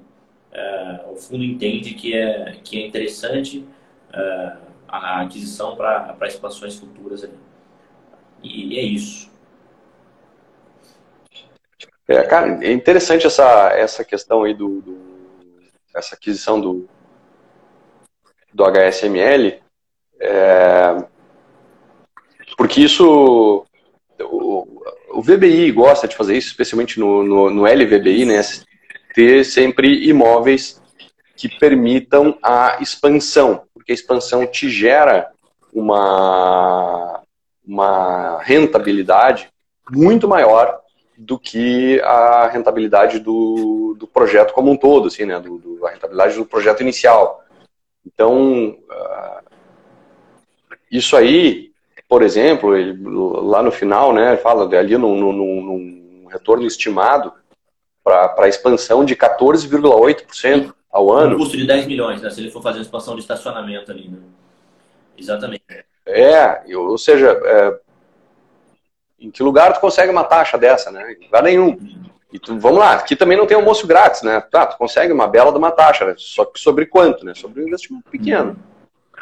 é, o fundo entende que é, que é interessante é, a aquisição para expansões futuras ali. E é isso. É, cara, é interessante essa, essa questão aí do, do essa aquisição do, do HSML, é, porque isso o, o, VBI gosta de fazer isso, especialmente no, no, no LVBI, né, ter sempre imóveis que permitam a expansão, porque a expansão te gera uma, uma rentabilidade muito maior do que a rentabilidade do, do projeto como um todo, assim, né? Do, do a rentabilidade do projeto inicial. Então, uh, isso aí, por exemplo, ele, lá no final, né, fala ali num, num, num retorno estimado para expansão de 14,8% ao ano. Um custo de 10 milhões, né, se ele for fazer a expansão de estacionamento ali. Né? Exatamente. É, ou seja, é, em que lugar tu consegue uma taxa dessa, né? Em lugar nenhum. E tu, vamos lá, aqui também não tem almoço grátis, né? Tá, tu consegue uma bela de uma taxa, né? só que sobre quanto, né? Sobre um investimento pequeno.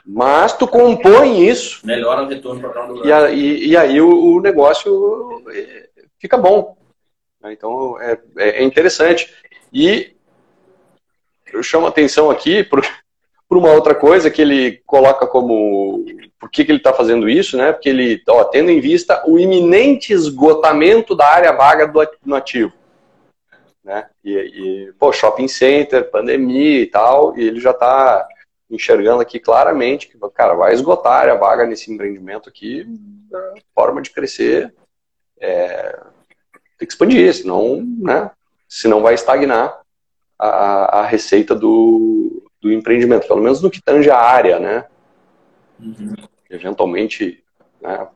Mas tu compõe isso. Melhora o retorno para o e, e, e aí o, o, negócio é, fica bom. Né? Então é, é interessante. E eu chamo a atenção aqui para uma outra coisa que ele coloca como por que, que ele está fazendo isso, né? Porque ele, ó, tendo em vista o iminente esgotamento da área vaga do, no ativo. Né? E, e, pô, shopping center, pandemia e tal, e ele já está enxergando aqui claramente que, cara, vai esgotar a área vaga nesse empreendimento aqui, a forma de crescer é, tem que expandir, senão, né, senão vai estagnar a, a receita do, do empreendimento, pelo menos no que tange a área, né? Uhum. Eventualmente, né,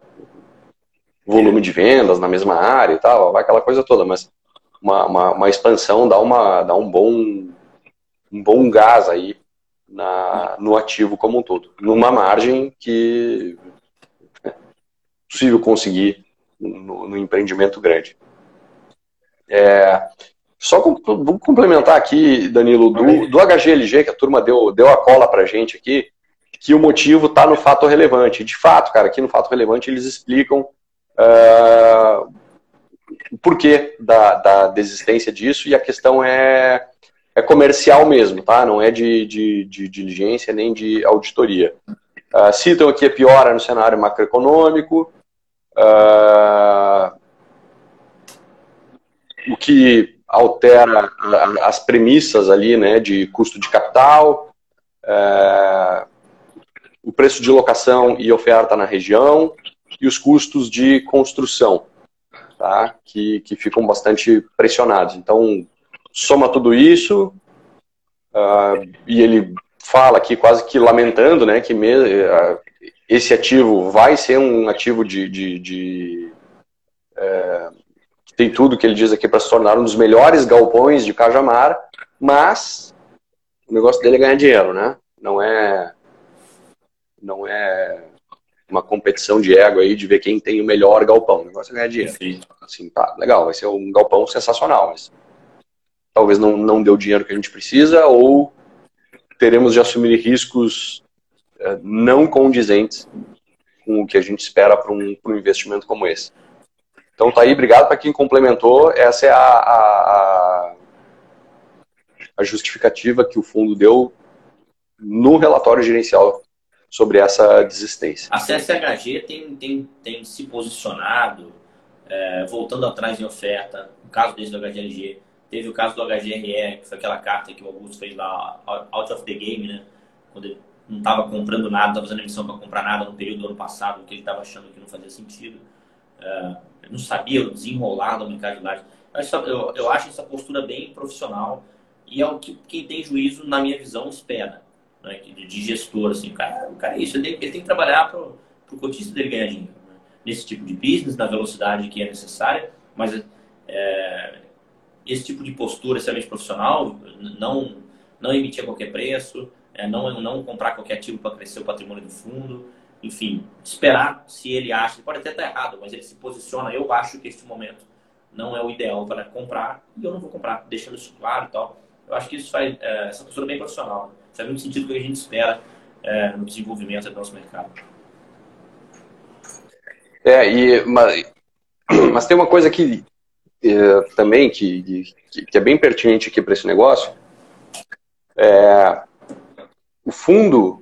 volume de vendas na mesma área e tal, vai aquela coisa toda, mas uma, uma, uma, expansão dá, uma, dá um, bom, um bom gás aí na, no ativo como um todo, numa margem que é possível conseguir no, no empreendimento grande. É, só vou complementar aqui, Danilo, do, do HGLG, que a turma deu, deu a cola pra gente aqui, que o motivo está no fato relevante. De fato, cara, aqui no fato relevante eles explicam uh, o porquê da, da desistência disso e a questão é, é comercial mesmo, tá? Não é de, de, de diligência nem de auditoria. Uh, citam aqui a piora no cenário macroeconômico, uh, o que altera as premissas ali, né, de custo de capital, é, o preço de locação e oferta na região e os custos de construção, tá, que, que ficam bastante pressionados. Então, soma tudo isso uh, e ele fala aqui quase que lamentando, né, que me, uh, esse ativo vai ser um ativo de, de, de uh, tem tudo que ele diz aqui para se tornar um dos melhores galpões de Cajamar, mas o negócio dele é ganhar dinheiro, né? Não é não é uma competição de ego aí de ver quem tem o melhor galpão. O negócio é ganhar dinheiro. Sim. Assim, tá, legal, vai ser um galpão sensacional, mas talvez não, não dê o dinheiro que a gente precisa ou teremos de assumir riscos é, não condizentes com o que a gente espera para um, um investimento como esse. Então tá aí, obrigado para quem complementou. Essa é a, a, a, justificativa que o fundo deu no relatório gerencial sobre essa desistência. A CSHG tem, tem, tem se posicionado, é, voltando atrás em oferta, no caso desse do HGLG, teve o caso do HGRE, que foi aquela carta que o Augusto fez lá, out of the game, né? Quando ele não estava comprando nada, estava fazendo emissão para comprar nada no período do ano passado, que ele estava achando que não fazia sentido. É, não sabia desenrolar da laje. Eu, eu acho essa postura bem profissional e é o que quem tem juízo, na minha visão, espera. Né? De gestor, assim, cara, o cara é isso, ele, ele tem que trabalhar para o cotista dele ganhar dinheiro. Né? Nesse tipo de business, na velocidade que é necessária, mas é, esse tipo de postura extremamente profissional, não, não emitir a qualquer preço, é, não, não comprar qualquer ativo para crescer o patrimônio do fundo, enfim, esperar se ele acha, ele pode até estar errado, mas ele se posiciona, eu acho que este momento não é o ideal para comprar e eu não vou comprar, deixando isso claro e tal. Eu acho que isso faz é, essa postura bem profissional. Né? Faz muito sentido que a gente espera é, no desenvolvimento do nosso mercado. É, e, mas, mas tem uma coisa que é, também que, que, que, é bem pertinente aqui para esse negócio. É, o fundo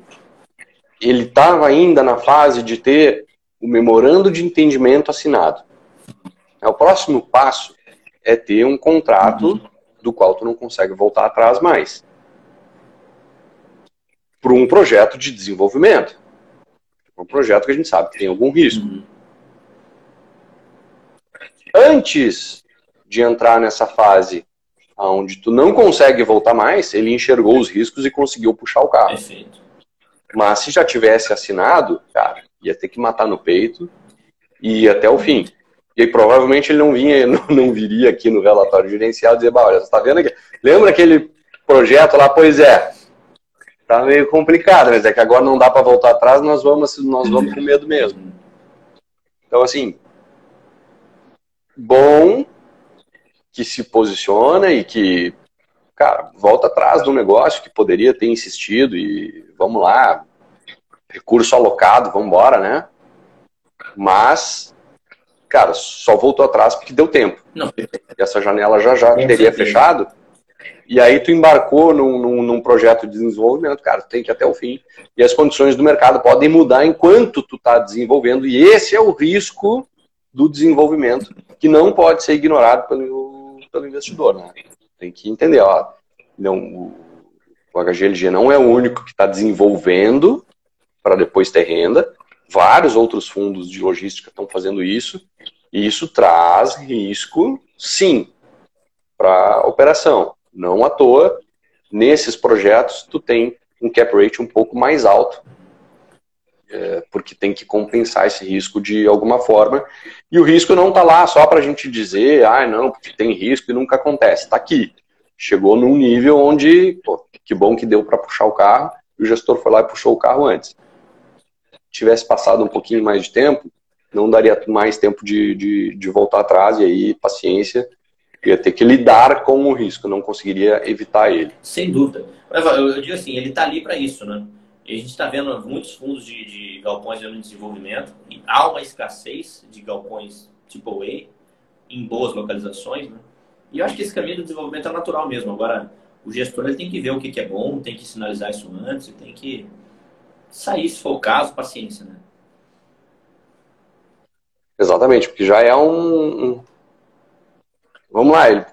ele estava ainda na fase de ter o memorando de entendimento assinado. O próximo passo é ter um contrato do qual tu não consegue voltar atrás mais. Para um projeto de desenvolvimento. Um projeto que a gente sabe que tem algum risco. Antes de entrar nessa fase onde tu não consegue voltar mais, ele enxergou os riscos e conseguiu puxar o carro. Perfeito. Mas se já tivesse assinado, cara, ia ter que matar no peito e ir até o fim. E aí, provavelmente ele não vinha, não, não viria aqui no relatório gerencial dizer, olha, você está vendo aqui? Lembra aquele projeto lá? Pois é, tá meio complicado, mas é que agora não dá para voltar atrás, nós vamos, nós vamos com medo mesmo. Então, assim, bom que se posiciona e que, cara, volta atrás do negócio que poderia ter insistido e vamos lá, recurso alocado, vamos embora, né? Mas, cara, só voltou atrás porque deu tempo. Não. E essa janela já já teria fechado. E aí tu embarcou num, num, num, projeto de desenvolvimento, cara, tem que ir até o fim. E as condições do mercado podem mudar enquanto tu está desenvolvendo. E esse é o risco do desenvolvimento, que não pode ser ignorado pelo, pelo investidor. Né? Tem que entender, ó, não, o, HGLG não é o único que está desenvolvendo para depois ter renda. Vários outros fundos de logística estão fazendo isso. E isso traz risco, sim, para a operação. Não à toa, nesses projetos, tu tem um cap rate um pouco mais alto, é, porque tem que compensar esse risco de alguma forma. E o risco não está lá só para a gente dizer, ah, não, porque tem risco e nunca acontece. Está aqui. Chegou num nível onde, pô, que bom que deu para puxar o carro, e o gestor foi lá e puxou o carro antes. Tivesse passado um pouquinho mais de tempo, não daria mais tempo de, de, de voltar atrás, e aí, paciência, ia ter que lidar com o risco, não conseguiria evitar ele. Sem dúvida. Eu, digo assim, ele está ali para isso, né? E a gente está vendo muitos fundos de, de galpões em desenvolvimento, e há uma escassez de galpões tipo A em boas localizações, né? E eu acho que esse caminho do desenvolvimento é natural mesmo. Agora, o gestor ele tem que ver o que, que é bom, tem que sinalizar isso antes, tem que sair, se for o caso, paciência, né? Exatamente, porque já é um, Vamos lá, ele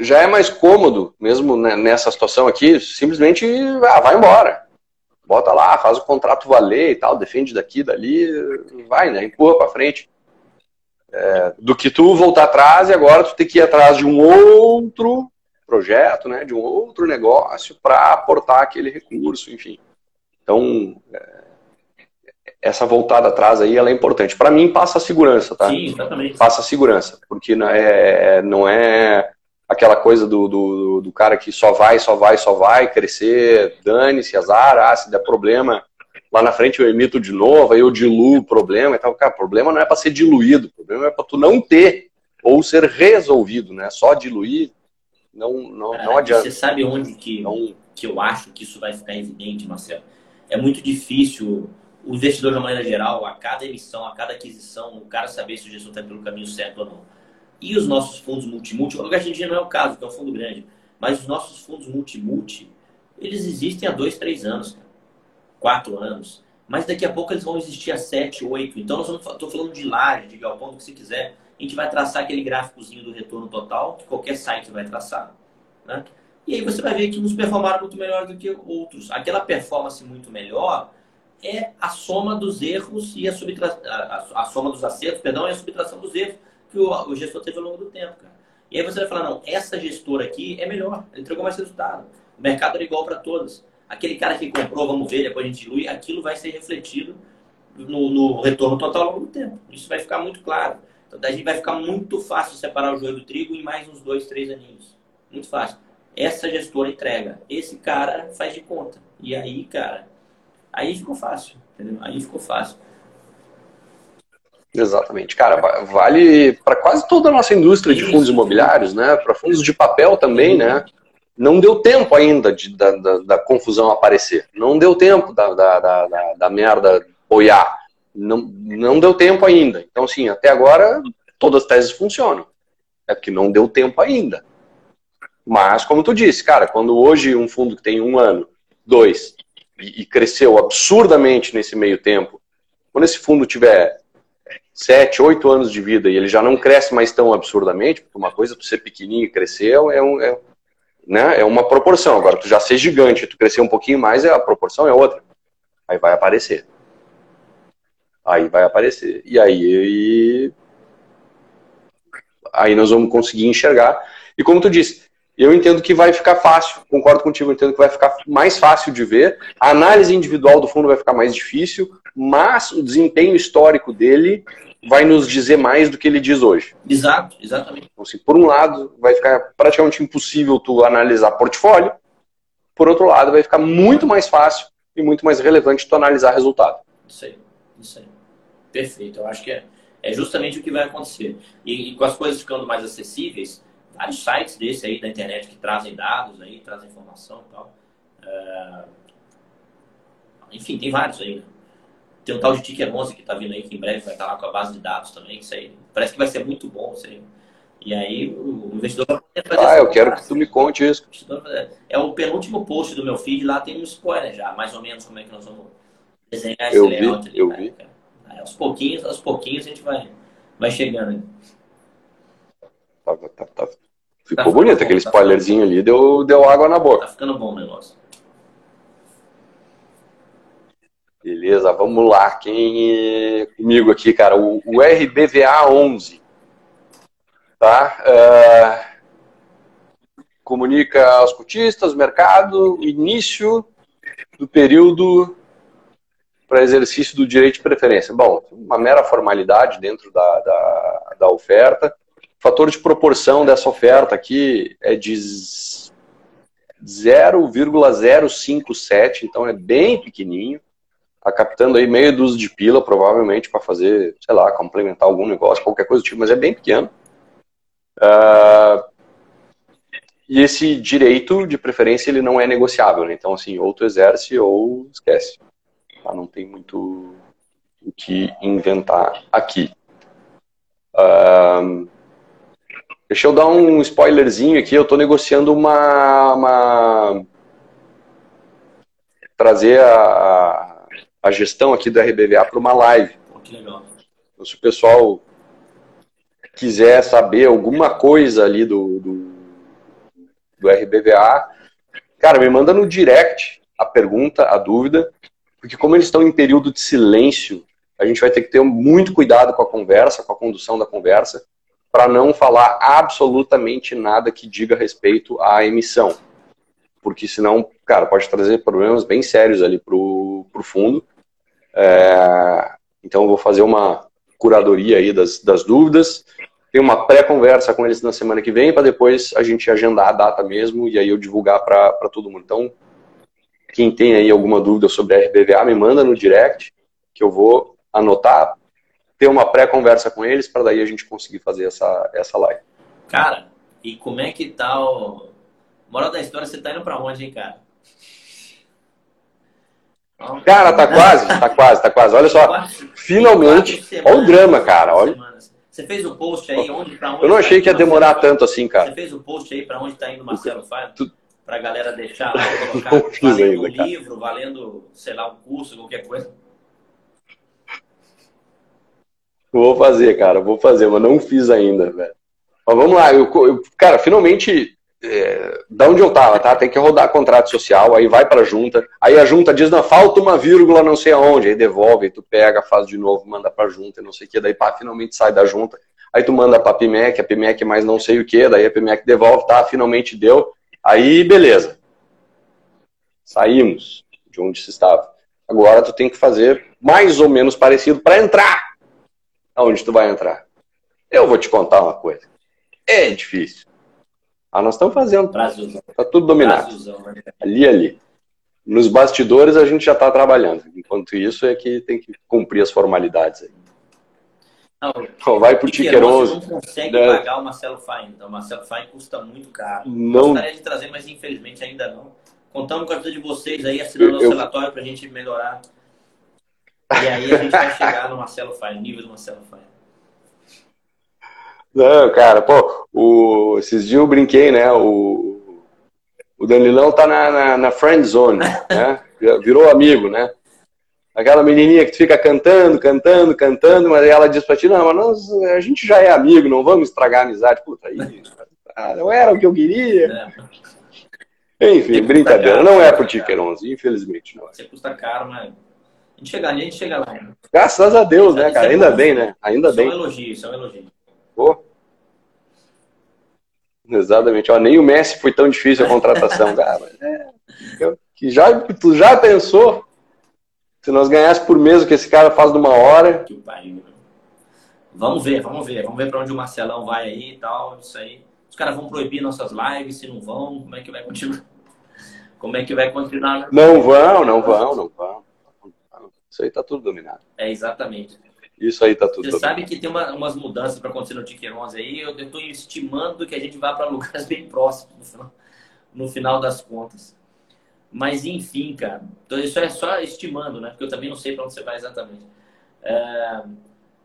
já é mais cômodo, mesmo nessa situação aqui, simplesmente ah, vai embora. Bota lá, faz o contrato valer e tal, defende daqui, dali, vai, né? Empurra para frente. É, do que tu voltar atrás e agora tu ter que ir atrás de um outro projeto, né? De um outro negócio para aportar aquele recurso, enfim. Então, é, essa voltada atrás aí ela é importante. Para mim, passa a segurança, tá? Sim, exatamente. Passa a segurança, porque não é, não é aquela coisa do, do, do cara que só vai, só vai, só vai crescer, dane-se, azar, ah, se der problema, lá na frente eu emito de novo, aí eu diluo o problema e tal. Cara, problema não é para ser diluído, o problema é para tu não ter ou ser resolvido, né? Só diluir não, não, não adianta. Você sabe onde que, não... que eu acho que isso vai ficar evidente, Marcelo? É muito difícil o investidor, de maneira geral, a cada emissão, a cada aquisição, o cara saber se o gestor está pelo caminho certo ou não. E os nossos fundos multi-multi, o HGG não é o caso, que é um fundo grande, mas os nossos fundos multi-multi, eles existem há dois, três anos, quatro anos, mas daqui a pouco eles vão existir há sete, oito. Então, nós estou falando de laje, de galpão, do que você quiser. A gente vai traçar aquele gráficozinho do retorno total, que qualquer site vai traçar. Né? E aí você vai ver que uns performaram muito melhor do que outros. Aquela performance muito melhor é a soma dos erros e a, subtra... a, a soma dos acertos, perdão, e a subtração dos erros que o, o, gestor teve ao longo do tempo, cara. E aí você vai falar, não, essa gestora aqui é melhor, ele entregou mais resultado. O mercado era igual para todas. Aquele cara que comprou, vamos ver, depois a gente dilui, aquilo vai ser refletido no, no, retorno total ao longo do tempo. Isso vai ficar muito claro. Então, daí vai ficar muito fácil separar o joio do trigo em mais uns dois, três aninhos. Muito fácil. Essa gestora entrega. Esse cara faz de conta. E aí, cara, Aí ficou fácil, entendeu? Aí ficou fácil. Exatamente. Cara, vale para quase toda a nossa indústria de fundos imobiliários, né? Para fundos de papel também, né? Não deu tempo ainda de, da, da, da confusão aparecer. Não deu tempo da, da, da, da merda boiar. Não, não deu tempo ainda. Então, assim, até agora, todas as teses funcionam. É porque não deu tempo ainda. Mas, como tu disse, cara, quando hoje um fundo que tem um ano, dois, e, cresceu absurdamente nesse meio tempo, quando esse fundo tiver sete, oito anos de vida e ele já não cresce mais tão absurdamente, porque uma coisa é tu ser pequenininho e crescer é, um, é, né, é uma proporção. Agora, tu já ser gigante, tu crescer um pouquinho mais, a proporção é outra. Aí vai aparecer. Aí vai aparecer. E aí aí nós vamos conseguir enxergar. E como tu disse, eu entendo que vai ficar fácil, concordo contigo, entendo que vai ficar mais fácil de ver. A análise individual do fundo vai ficar mais difícil, mas o desempenho histórico dele vai nos dizer mais do que ele diz hoje. Exato, exatamente. Então, assim, por um lado, vai ficar praticamente impossível tu analisar portfólio, por outro lado, vai ficar muito mais fácil e muito mais relevante tu analisar resultado. Isso aí, isso aí. Perfeito, eu acho que é, é justamente o que vai acontecer. E, e com as coisas ficando mais acessíveis, vários sites desse aí da internet que trazem dados aí, trazem informação e tal. Uh, enfim, tem vários aí, né? Tem um tal de Ticker 11 que está vindo aí, que em breve vai estar lá com a base de dados também. Isso aí parece que vai ser muito bom. Isso aí. E aí o investidor vai fazer Ah, eu quero que tu me conte isso. É o penúltimo post do meu feed, lá tem um spoiler já, mais ou menos como é que nós vamos desenhar esse eu layout vi, ali. Eu cara, vi. Cara. aos pouquinhos, aos pouquinhos a gente vai, vai chegando. Tá, tá, tá. Ficou tá bonito, bom, aquele tá spoilerzinho ali deu, deu água na boca. Tá ficando bom o negócio. Beleza, vamos lá. Quem é comigo aqui, cara? O, o RBVA 11. Tá? Uh, comunica aos cotistas, mercado, início do período para exercício do direito de preferência. Bom, uma mera formalidade dentro da, da, da oferta. O fator de proporção dessa oferta aqui é de 0,057, então é bem pequenininho tá captando aí meio dúzia de pila, provavelmente, para fazer, sei lá, complementar algum negócio, qualquer coisa do tipo, mas é bem pequeno. Uh, e esse direito, de preferência, ele não é negociável, né? Então, assim, ou tu exerce ou esquece. Tá? Não tem muito o que inventar aqui. Uh, deixa eu dar um spoilerzinho aqui. Eu estou negociando uma, uma... trazer a, a gestão aqui do RBVA para uma live. que legal. Então, se o pessoal quiser saber alguma coisa ali do, do, do RBVA, cara, me manda no direct a pergunta, a dúvida, porque como eles estão em período de silêncio, a gente vai ter que ter muito cuidado com a conversa, com a condução da conversa, para não falar absolutamente nada que diga respeito à emissão. Porque senão, cara, pode trazer problemas bem sérios ali pro, pro fundo. É, então vou fazer uma curadoria aí das, das dúvidas. Tem uma pré-conversa com eles na semana que vem para depois a gente agendar a data mesmo e aí eu divulgar para todo mundo. Então, quem tem aí alguma dúvida sobre a RBVA, me manda no direct que eu vou anotar, ter uma pré-conversa com eles para daí a gente conseguir fazer essa, essa live. Cara, e como é que tá o... Moral da história, você tá indo para onde, hein, cara? Cara, tá quase, tá quase, tá quase. Olha só, finalmente, olha o drama, cara. Olha. Você fez o post aí onde para onde? Eu não tá achei que ia demorar tanto assim, cara. Você fez o post aí para onde está indo o Marcelo Fábio? Tu... Pra galera deixar lá, colocar, valendo ainda, um livro, valendo, sei lá, um curso, qualquer coisa. Vou fazer, cara, vou fazer, mas não fiz ainda, velho. Mas vamos lá, eu, eu cara, finalmente é, da onde eu tava, tá? Tem que rodar contrato social, aí vai pra junta, aí a junta diz, não, falta uma vírgula não sei aonde, aí devolve, aí tu pega, faz de novo, manda pra junta, não sei o que, daí pá, finalmente sai da junta, aí tu manda pra PIMEC, a PIMEC mais não sei o que, daí a PIMEC devolve, tá, finalmente deu, aí beleza. Saímos de onde se estava. Agora tu tem que fazer mais ou menos parecido para entrar. Aonde tu vai entrar? Eu vou te contar uma coisa. É difícil. Ah, nós estamos fazendo. Está tudo dominado. Né? Ali, ali. Nos bastidores a gente já está trabalhando. Enquanto isso é que tem que cumprir as formalidades aí. Não, vai pro Ticker 11. não consegue né? pagar o Marcelo Fine. Então, o Marcelo Fine custa muito caro. Não... Gostaria de trazer, mas infelizmente ainda não. Contamos com a ajuda de vocês aí, assinando o eu... relatório para a gente melhorar. E aí a gente vai chegar no Marcelo Fine, nível do Marcelo Fine. Não, cara, pô, o, esses dias eu brinquei, né? O, o Danilão tá na, na, na friend zone, né? Virou amigo, né? Aquela menininha que tu fica cantando, cantando, cantando, mas ela diz pra ti, não, mas nós, a gente já é amigo, não vamos estragar a amizade. Puta, aí, não era o que eu queria. É. Enfim, brincadeira. Não é pro Ticker 11, infelizmente. Não é. Você custa caro, mas a gente chega, a gente chega lá. Né? Graças a Deus, né, cara? Ainda bem, né? Ainda bem. Isso é um elogio, isso é um elogio. Exatamente. Ó, nem o Messi foi tão difícil a contratação, cara. É, que já, tu já pensou se nós ganhássemos por mês o que esse cara faz de uma hora? Que pariu. Vamos ver, vamos ver. Vamos ver para onde o Marcelão vai aí e tal. Isso aí. Os caras vão proibir nossas lives, se não vão, como é que vai continuar? Como é que vai continuar? Não vão, não vão, não vão. Isso aí tá tudo dominado. É, exatamente. Isso aí tá tudo Você sabe que tem uma, umas mudanças para acontecer no Ticket 11 aí. Eu estou estimando que a gente vá para lugares bem próximos no final, no final das contas. Mas enfim, cara. Então isso é só estimando, né? Porque eu também não sei para onde você vai exatamente. É...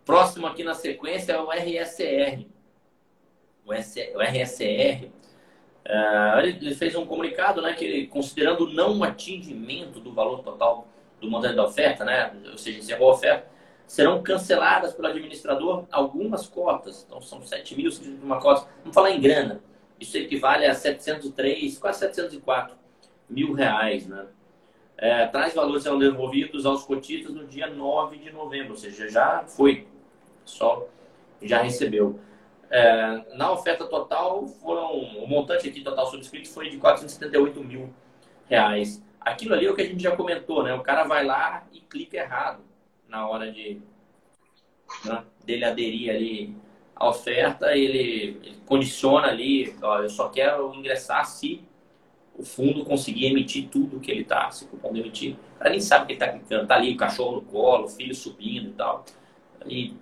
Próximo aqui na sequência é o RSR. O, S... o RSR. É... Ele fez um comunicado, né? Que considerando o não atingimento do valor total do montante da oferta, né? Ou seja, encerrou a oferta, serão canceladas pelo administrador algumas cotas. Então são 7 mil, uma cota. Vamos falar em grana. Isso equivale a 703, quase 704 mil reais, né? É, tais valores serão devolvidos aos cotistas no dia 9 de novembro, ou seja, já foi, só já recebeu. É, na oferta total, foram, o montante aqui total subscrito foi de 478 mil reais. Aquilo ali é o que a gente já comentou, né? O cara vai lá e clica errado na hora de né, dele aderir ali à oferta, ele, ele condiciona ali, ó, eu só quero ingressar se o fundo conseguir emitir tudo que ele está, se o cupom emitir. O cara nem sabe que ele está clicando, tá ali o cachorro no colo, o filho subindo e tal. E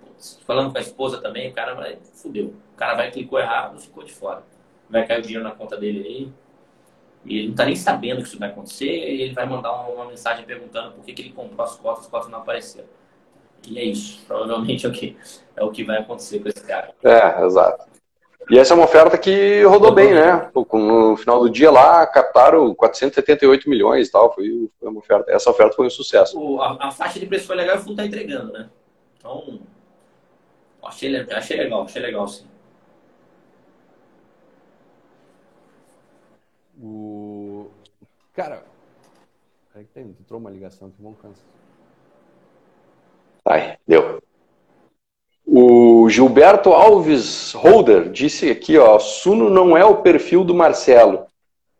falando com a esposa também, o cara vai, fudeu. O cara vai, clicou errado, ficou de fora. Vai cair o dinheiro na conta dele aí. E ele não está nem sabendo que isso vai acontecer, e ele vai mandar uma, uma mensagem perguntando por que, que ele comprou as cotas, as cotas não apareceram. E é isso. Provavelmente é o que, é o que vai acontecer com esse cara. É, exato. E essa é uma oferta que rodou bem, né? No final do dia lá, captaram 478 milhões e tal. Foi, uma oferta. Essa oferta foi um sucesso. O, a, a, faixa de preço foi legal e o fundo está entregando, né? Então, achei, achei legal, achei legal, sim. O... Cara, peraí que tem, entrou uma ligação aqui, vamos cansar. Ai, deu. O Gilberto Alves Holder disse aqui, ó, Suno não é o perfil do Marcelo.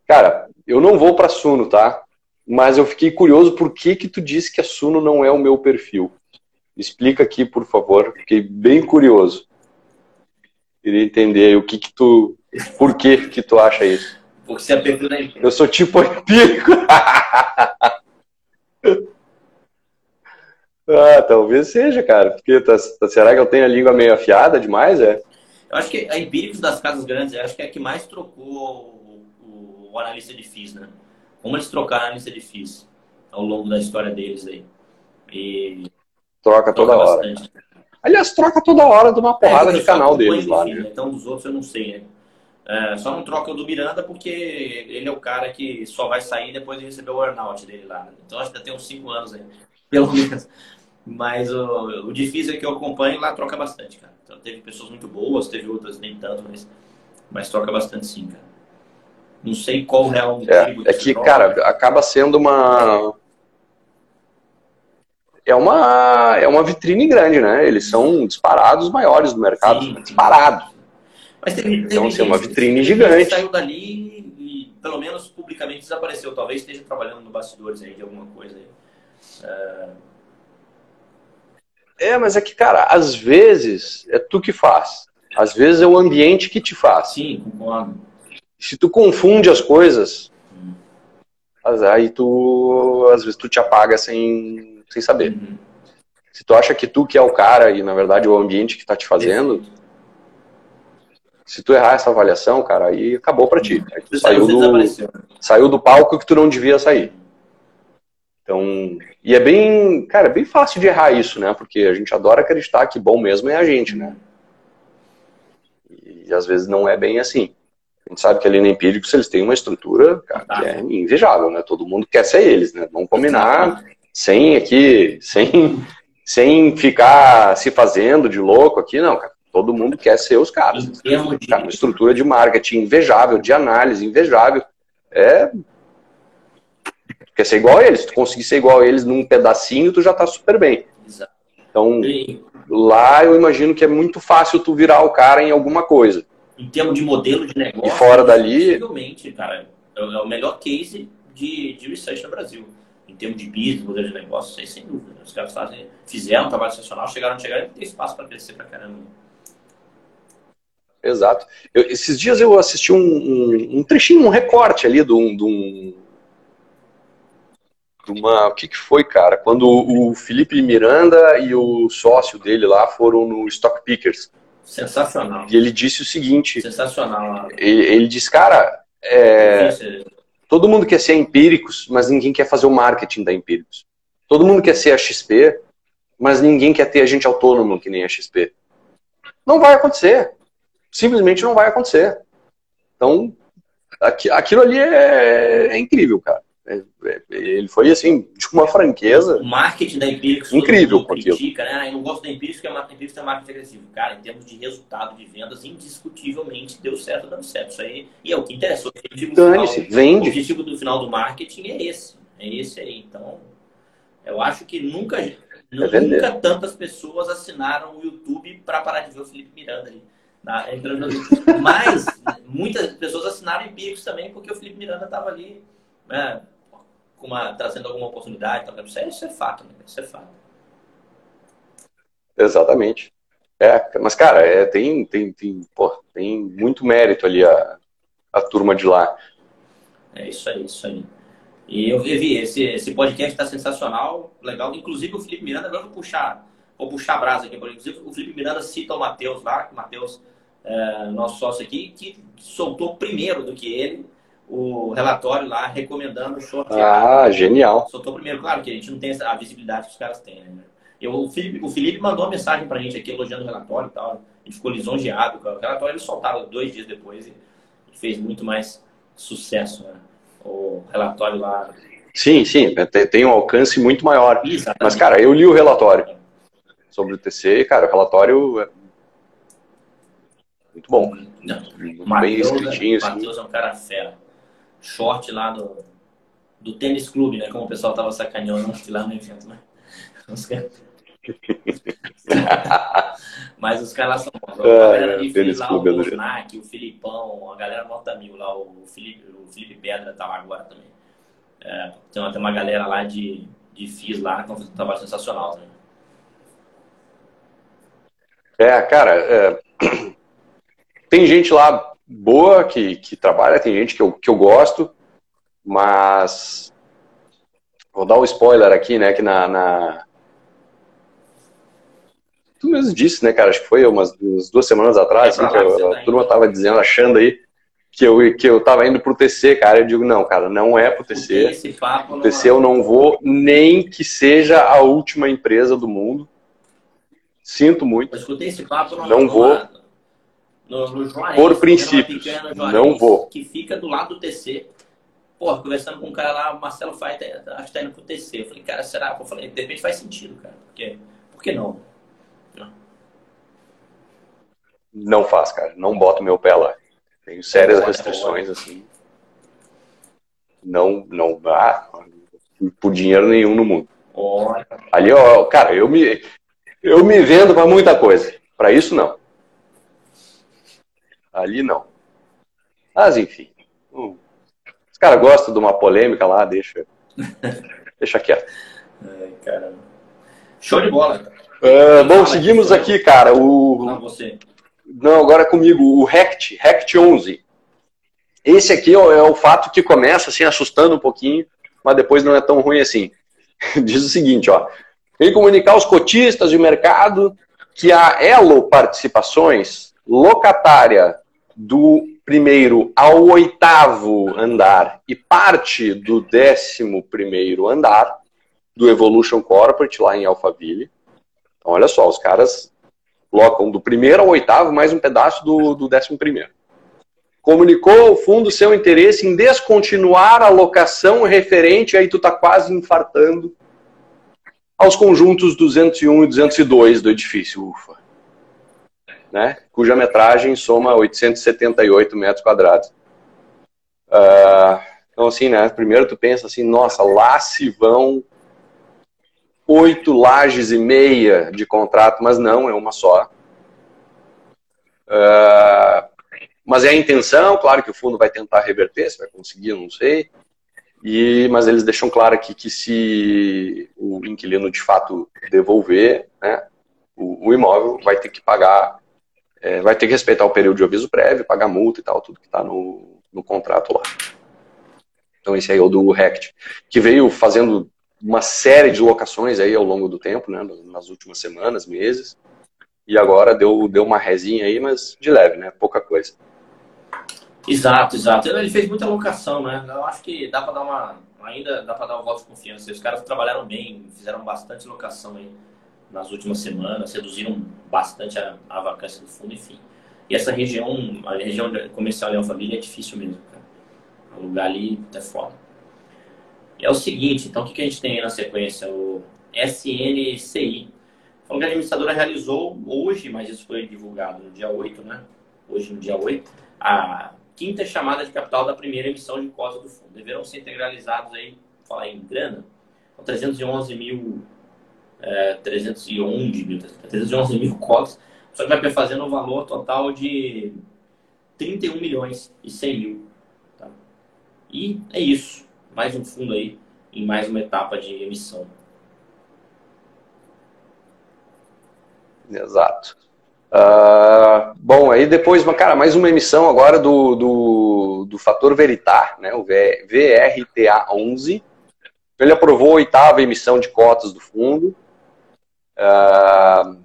Cara, eu não vou para Suno, tá? Mas eu fiquei curioso por que que tu disse que a Suno não é o meu perfil. Explica aqui, por favor. Fiquei bem curioso. Queria entender o que que tu, por que que tu acha isso? Porque você é perfil da empresa. Eu sou tipo empírico. Ah, talvez seja, cara. Porque tá, tá, será que eu tenho a língua meio afiada demais? É? Eu acho que a Empíricos das casas grandes, acho que é a que mais trocou o, o, analista de FIIs, né? Como eles trocaram a analista de FIIs ao longo da história deles aí. E troca toda hora. Bastante. Aliás, troca toda hora de uma porrada é, de canal deles lá. né? Então, dos outros eu não sei, né? É, só não troca o do Miranda porque ele é o cara que só vai sair depois de receber o earnout dele lá. Né? Então acho que ainda tem uns 5 anos aí, pelo menos. Mas o, o difícil é que eu acompanho lá troca bastante, cara. Então teve pessoas muito boas, teve outras nem tanto, mas, mas troca bastante sim, cara. Não sei qual real motivo. É, é que, troca, cara, né? acaba sendo uma. É uma, é uma vitrine grande, né? Eles são disparados maiores do mercado. Sim, disparados. Mas teve, teve então, assim, é uma vitrine gigante. saiu dali e, pelo menos publicamente, desapareceu. Talvez esteja trabalhando no bastidores aí de alguma coisa aí. É, mas é que, cara, às vezes é tu que faz. Às vezes é o ambiente que te faz. Sim, concordo. Se tu confunde as coisas, hum. aí tu, às vezes tu te apaga sem, sem saber. Uhum. Se tu acha que tu que é o cara e, na verdade, é o ambiente que tá te fazendo, se tu errar essa avaliação, cara, aí acabou pra ti. Aí tu saiu do, saiu do palco que tu não devia sair. Então, e é bem, cara, é bem fácil de errar isso, né? Porque a gente adora acreditar que bom mesmo é a gente, né? E às vezes não é bem assim. A gente sabe que ali no Empíricos eles têm uma estrutura cara, que é invejável, né? Todo mundo quer ser eles, né? Vamos combinar sem aqui, sem, sem ficar se fazendo de louco aqui, não, cara. Todo mundo quer ser os caras. Cara, uma estrutura de marketing invejável, de análise invejável. É quer ser igual a eles. Se tu conseguir ser igual a eles num pedacinho, tu já tá super bem. Então, lá eu imagino que é muito fácil tu virar o cara em alguma coisa. em termos de modelo de negócio. E fora dali. Possivelmente, cara, é, é o melhor case de, de research no Brasil. Em termos de business, modelo de negócio, isso sem dúvida. Os caras fazem, fizeram um trabalho excepcional, chegaram, chegaram e tem espaço para crescer pra caramba. Exato. Eu, esses dias eu assisti um, um, um, trechinho, um recorte ali de um. De um uma, o que, que foi, cara? Quando o Felipe Miranda e o sócio dele lá foram no Stock Pickers. Sensacional. E ele disse o seguinte: Sensacional. Ele, ele disse, cara, é, todo mundo quer ser empíricos, mas ninguém quer fazer o marketing da empíricos. Todo mundo quer ser a XP, mas ninguém quer ter agente autônomo que nem a XP. Não vai acontecer. Simplesmente não vai acontecer. Então, aquilo ali é, é incrível, cara. É, é, ele foi assim, de uma franqueza. O marketing da Empíricos incrível com critica, né? Ah, eu não gosto da Empíricos porque a Empíricos é marketing agressivo. Cara, em termos de resultado de vendas, indiscutivelmente deu certo dando certo. Isso aí. E é o que interessou. Dane-se, vende. O objetivo do final do marketing é esse. É esse aí. Então, eu acho que nunca, é nunca tantas pessoas assinaram o YouTube para parar de ver o Felipe Miranda ali. Na, Mas muitas pessoas assinaram Empíricos também porque o Felipe Miranda estava ali. Né? Uma, trazendo alguma oportunidade. Então, isso, é, isso é fato, né? Isso é fato. Exatamente. É, mas, cara, é, tem, tem, tem, pô, tem muito mérito ali a, a turma de lá. É isso aí, isso aí. E eu vi, esse, esse podcast está sensacional, legal. Inclusive o Felipe Miranda, agora vou puxar, vou puxar a brasa aqui. Inclusive o Felipe Miranda cita o Matheus lá, o Matheus, é, nosso sócio aqui, que soltou primeiro do que ele o relatório lá recomendando o short. Ah, genial. Soltou primeiro, claro que a gente não tem a visibilidade que os caras têm, né? Eu, o, Felipe, o Felipe mandou uma mensagem pra gente aqui elogiando o relatório e tal. A gente ficou lisonjeado com o relatório. Ele soltaram dois dias depois e fez muito mais sucesso, né? O relatório lá. Sim, sim, tem um alcance muito maior. Exatamente. Mas, cara, eu li o relatório sobre o TC e, cara, o relatório é muito bom. Não, muito Mateus, bem escritinho. Assim. Matheus é um cara fera short lá do, do tênis clube, né? Como o pessoal tava sacaneando lá no evento, né? Os caras... Mas os caras são bons. A galera de fez lá, o Snack, o Filipão, a galera nota mil lá, o Felipe, o Felipe Pedra tá lá agora também. É, tem, uma, tem uma galera lá de, de FIS lá que fazendo um trabalho sensacional também. É, cara, é... tem gente lá boa que, que trabalha, tem gente que eu, que eu gosto, mas vou dar um spoiler aqui, né, que na, na... tu mesmo disse, né, cara, acho que foi umas, umas duas semanas atrás, é assim, que eu, a turma tava dizendo, achando aí que eu, que eu tava indo pro TC, cara, eu digo, não, cara, não é pro TC, o TC eu não vou, nem que seja a última empresa do mundo, sinto muito, eu escutei esse papo não vou, no, no Juarez, Por princípios, não vou. Que fica do lado do TC. Pô, conversando com um cara lá, o Marcelo Fai, acho que tá indo pro TC. Eu falei, cara, será? Eu falei, de repente faz sentido, cara. Porque, por que não? Não, não faz, cara. Não boto meu pé lá. Tenho sérias restrições, assim. Não, não, ah, por dinheiro nenhum no mundo. Olha. Ali, ó, cara, eu me, eu me vendo para muita coisa. Para isso, não. Ali não. Mas enfim. Hum. Os caras gostam de uma polêmica lá, deixa. deixa quieto. Ai, caramba. Show de bola. Uh, bom, seguimos aqui, cara. O... Não, você. Não, agora é comigo. O Rect, Rect 11. Esse aqui é o fato que começa assim assustando um pouquinho, mas depois não é tão ruim assim. Diz o seguinte, ó. Vem comunicar aos cotistas de mercado que a Elo Participações, locatária do primeiro ao oitavo andar e parte do décimo primeiro andar do Evolution Corporate lá em Alphaville. Então, olha só, os caras colocam do primeiro ao oitavo mais um pedaço do, do décimo primeiro. Comunicou ao fundo seu interesse em descontinuar a locação referente, aí tu tá quase infartando, aos conjuntos 201 e 202 do edifício. Ufa né, cuja metragem soma 878 metros quadrados. Uh, então, assim, né, primeiro tu pensa assim, nossa, lá se vão oito lajes e meia de contrato, mas não, é uma só. Uh, mas é a intenção, claro que o fundo vai tentar reverter, se vai conseguir, não sei. E, mas eles deixam claro aqui que se o inquilino de fato devolver né, o, o imóvel, vai ter que pagar, é, vai ter que respeitar o período de aviso prévio, pagar multa e tal, tudo que está no, no contrato lá. Então esse aí é o do Rect, que veio fazendo uma série de locações aí ao longo do tempo, né, nas últimas semanas, meses, e agora deu, deu uma resinha aí, mas de leve, né, pouca coisa. Exato, exato. Ele fez muita locação, né? Eu acho que dá para dar uma. Ainda dá para dar um voto de confiança. Os caras trabalharam bem, fizeram bastante locação aí nas últimas semanas, reduziram bastante a, a vacância do fundo, enfim. E essa região, a região comercial Leão Família é difícil mesmo, cara. O lugar ali é foda. E é o seguinte, então o que, que a gente tem aí na sequência? O SNCI. Que a administradora realizou hoje, mas isso foi divulgado no dia 8, né? Hoje no dia 8, a quinta chamada de capital da primeira emissão de cotas do fundo. Deverão ser integralizados aí, falar em grana, 311 mil, é, 311 mil, 311 mil cotas, só que vai fazendo um valor total de 31 milhões e 100 mil. Tá? E é isso. Mais um fundo aí em mais uma etapa de emissão. Exato. Uh, bom, aí depois, cara, mais uma emissão agora do, do, do fator Veritar, né, o VRTA11. Ele aprovou a oitava emissão de cotas do fundo. Uh,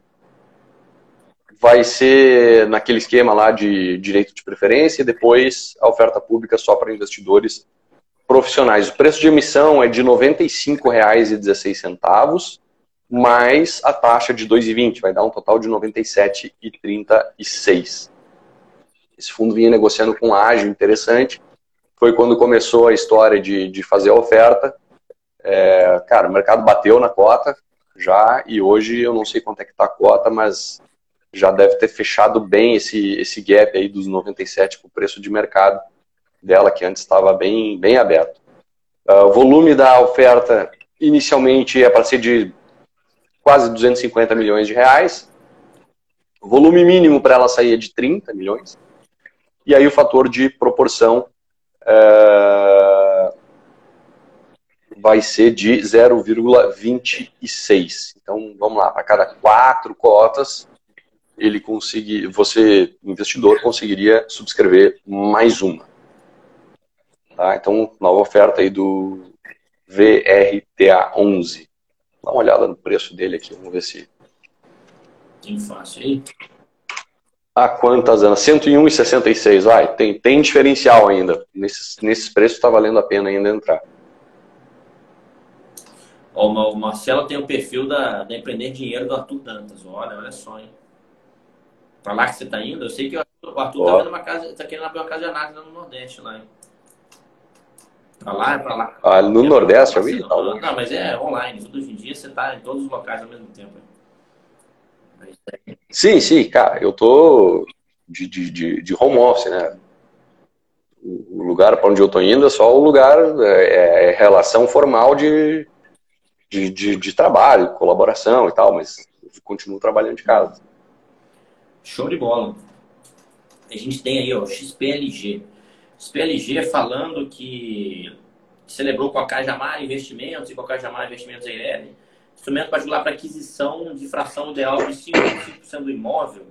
vai ser naquele esquema lá de direito de preferência e depois a oferta pública só para investidores profissionais. O preço de emissão é de R$ 95,16 mais a taxa de 2,20, vai dar um total de 97,36. Esse fundo vinha negociando com ágil, interessante. Foi quando começou a história de, de fazer a oferta. É, cara, o mercado bateu na cota já e hoje eu não sei quanto é que está a cota, mas já deve ter fechado bem esse, esse gap aí dos 97 com o preço de mercado dela, que antes estava bem, bem aberto. Uh, o volume da oferta inicialmente é para ser de quase 250 milhões de reais. O volume mínimo para ela sair é de 30 milhões. E aí o fator de proporção é, vai ser de 0,26. Então, vamos lá, para cada quatro cotas, ele conseguir, você, investidor, conseguiria subscrever mais uma. Tá? Então, nova oferta aí do VRTA 11. Dá uma olhada no preço dele aqui, vamos ver se. Tem fácil aí. Ah, quantas anos? 101,66. Vai, tem, tem diferencial ainda. Nesses, nesses preços está valendo a pena ainda entrar. Ó, o Marcelo tem o perfil da, da Empreender Dinheiro do Arthur Dantas. Olha, olha só, hein? Pra lá que você tá indo? Eu sei que o Arthur, tá, vendo uma casa, tá querendo abrir uma casa de análise no Nordeste lá, hein? Pra lá, é pra lá. Ah, no é Nordeste, eu vi? Não, não, mas é online. Hoje em dia você está em todos os locais ao mesmo tempo. Sim, sim, cara. Eu tô de, de, de home office, né? O lugar para onde eu tô indo é só o lugar, é, é relação formal de, de, de, de, trabalho, colaboração e tal, mas continuo trabalhando de casa. Show de bola. A gente tem aí, ó, XPLG. SPLG falando que celebrou com a Cajamar Investimentos e com a Cajamar Investimentos EIRELI instrumento particular para aquisição de fração ideal de 5% do imóvel.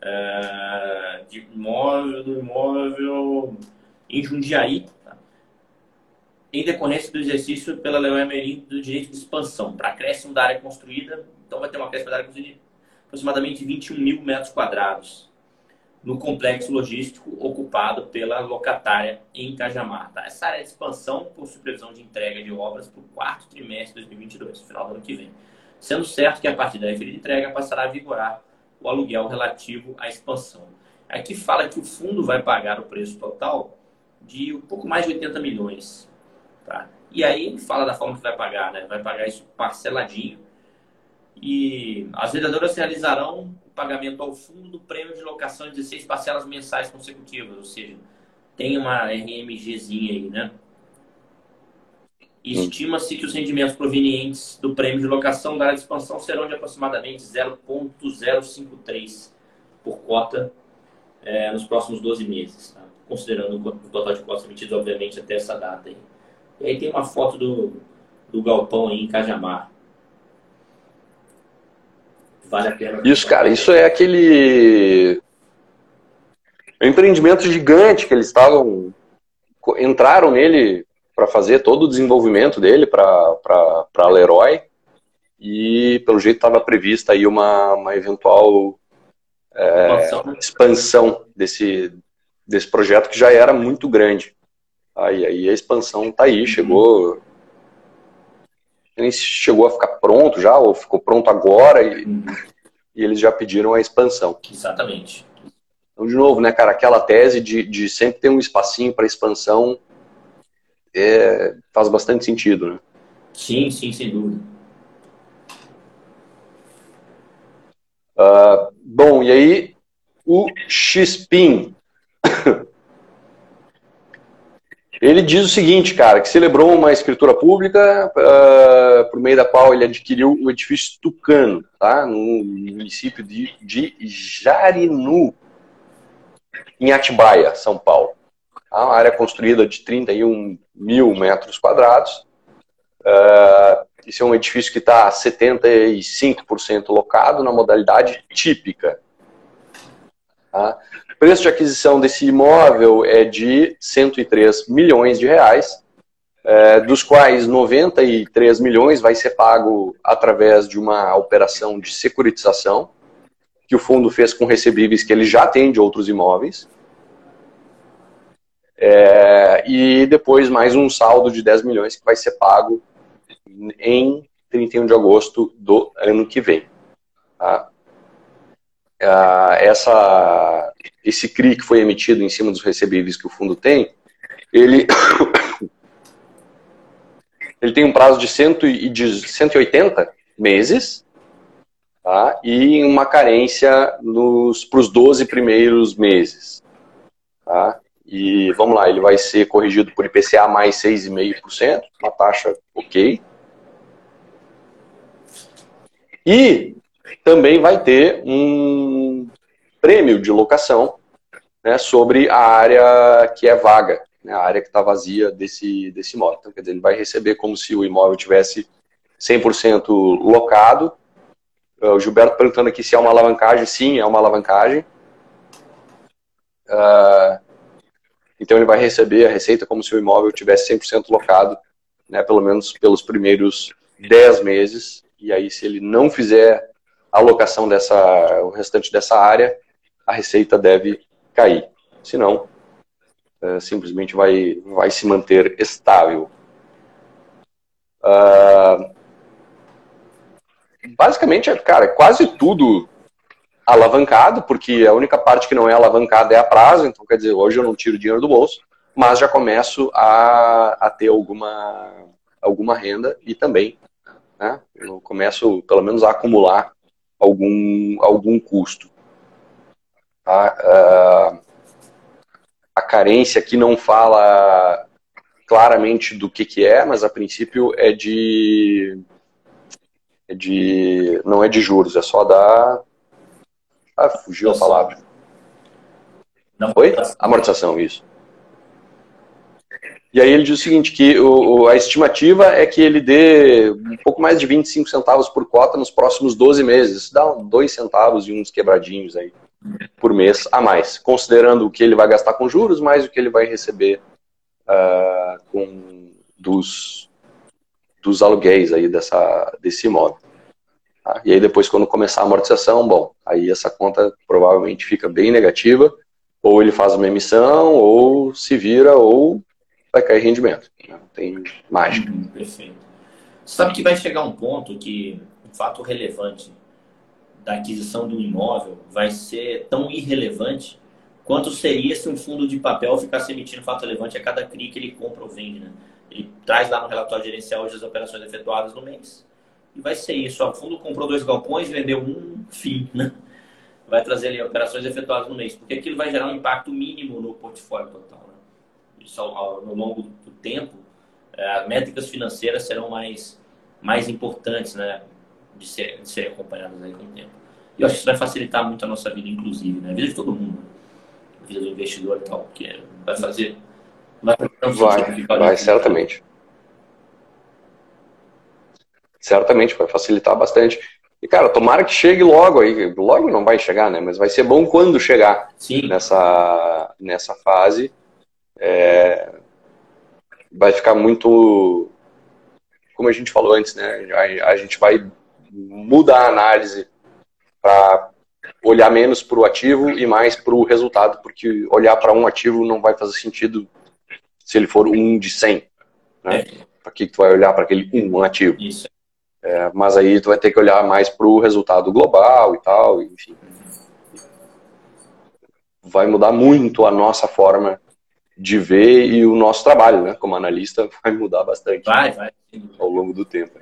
É, de imóvel, do imóvel em Jundiaí, tá? Em decorrência do exercício pela Lei Emerim do direito de expansão, para acréscimo da área construída, então vai ter uma acréscimo da área construída de aproximadamente 21 mil metros quadrados no complexo logístico ocupado pela locatária em Cajamar. Tá? Essa área de expansão por supervisão de entrega de obras para o quarto trimestre de 2022, final do ano que vem. Sendo certo que a partir da referida entrega passará a vigorar o aluguel relativo à expansão. Aqui fala que o fundo vai pagar o preço total de um pouco mais de 80 milhões. Tá? E aí ele fala da forma que vai pagar, né? Vai pagar isso parceladinho. E as vendedoras realizarão pagamento ao fundo do prêmio de locação em 16 parcelas mensais consecutivas, ou seja, tem uma RMGzinha aí, né? Estima-se que os rendimentos provenientes do prêmio de locação da área de expansão serão de aproximadamente 0,053 por cota é, nos próximos 12 meses, tá? considerando o total de cotas emitidos, obviamente, até essa data. Aí. E aí tem uma foto do, do galpão aí em Cajamar. Vale a pena. Isso, cara, isso é aquele empreendimento gigante que eles estavam entraram nele para fazer todo o desenvolvimento dele para a Leroy e pelo jeito estava prevista aí uma, uma eventual é, expansão desse, desse projeto que já era muito grande. Aí, aí a expansão está aí, chegou nem chegou a ficar pronto já, ou ficou pronto agora, e, e eles já pediram a expansão. Exatamente. Então, de novo, né, cara, aquela tese de, de sempre ter um espacinho para expansão é, faz bastante sentido, né? Sim, sim, sem dúvida. Uh, bom, e aí o Xpin. Ele diz o seguinte, cara, que celebrou uma escritura pública uh, por meio da qual ele adquiriu o edifício Tucano, tá? no município de, de Jarinu, em Atibaia, São Paulo. Tá? Uma área construída de 31 mil metros quadrados. Uh, esse é um edifício que está 75% locado na modalidade típica. Tá? Preço de aquisição desse imóvel é de 103 milhões de reais, é, dos quais 93 milhões vai ser pago através de uma operação de securitização, que o fundo fez com recebíveis que ele já tem de outros imóveis. É, e depois mais um saldo de 10 milhões que vai ser pago em 31 de agosto do ano que vem. Tá? Ah, essa, esse CRI que foi emitido em cima dos recebíveis que o fundo tem, ele, ele tem um prazo de, cento e, de 180 meses tá? e uma carência para os 12 primeiros meses. Tá? E vamos lá, ele vai ser corrigido por IPCA mais 6,5%, uma taxa ok. E também vai ter um prêmio de locação né, sobre a área que é vaga, né, a área que está vazia desse, desse imóvel. Então, quer dizer, ele vai receber como se o imóvel tivesse 100% locado. O Gilberto perguntando aqui se é uma alavancagem. Sim, é uma alavancagem. Uh, então ele vai receber a receita como se o imóvel tivesse 100% locado, né, pelo menos pelos primeiros 10 meses. E aí, se ele não fizer alocação dessa, o restante dessa área, a receita deve cair. Senão, é, simplesmente vai, vai se manter estável. Uh, basicamente, cara, quase tudo alavancado, porque a única parte que não é alavancada é a prazo, então quer dizer, hoje eu não tiro dinheiro do bolso, mas já começo a, a ter alguma, alguma renda e também né, eu começo pelo menos a acumular algum, algum custo. Tá? Uh, a carência aqui não fala claramente do que, que é, mas a princípio é de, é de. não é de juros, é só da. Ah, fugiu a palavra. Não. Oi? Amortização, isso. E aí ele diz o seguinte, que o, a estimativa é que ele dê um pouco mais de 25 centavos por cota nos próximos 12 meses. Dá 2 centavos e uns quebradinhos aí por mês a mais, considerando o que ele vai gastar com juros, mais o que ele vai receber uh, com dos, dos aluguéis aí dessa, desse imóvel. Tá? E aí depois, quando começar a amortização, bom, aí essa conta provavelmente fica bem negativa, ou ele faz uma emissão, ou se vira, ou vai cair rendimento. Não tem mágica. Uhum, perfeito. Sabe que vai chegar um ponto que o fato relevante da aquisição de um imóvel vai ser tão irrelevante quanto seria se um fundo de papel ficasse emitindo fato relevante a cada CRI que ele compra ou vende. Né? Ele traz lá no relatório gerencial as operações efetuadas no mês. E vai ser isso. O fundo comprou dois galpões, vendeu um, fim. Né? Vai trazer ali operações efetuadas no mês. Porque aquilo vai gerar um impacto mínimo no portfólio total isso ao, ao, no longo do tempo, é, as métricas financeiras serão mais, mais importantes né, de, ser, de serem acompanhadas aí com o tempo. E eu acho que isso vai facilitar muito a nossa vida, inclusive, né? a vida de todo mundo. vida do investidor e tal, porque vai fazer. Vai, vai, vai certamente. Certamente, vai facilitar bastante. E, cara, tomara que chegue logo aí. Logo não vai chegar, né? Mas vai ser bom quando chegar Sim. Nessa, nessa fase. É, vai ficar muito. Como a gente falou antes, né? A, a gente vai mudar a análise para olhar menos para o ativo e mais para o resultado, porque olhar para um ativo não vai fazer sentido se ele for um de 100. Né? É. Para que, tu vai olhar para aquele um ativo? Isso. É, mas aí tu vai ter que olhar mais para o resultado global e tal, enfim. Vai mudar muito a nossa forma de ver e o nosso trabalho, né? Como analista, vai mudar bastante. Vai, vai. Ao longo do tempo.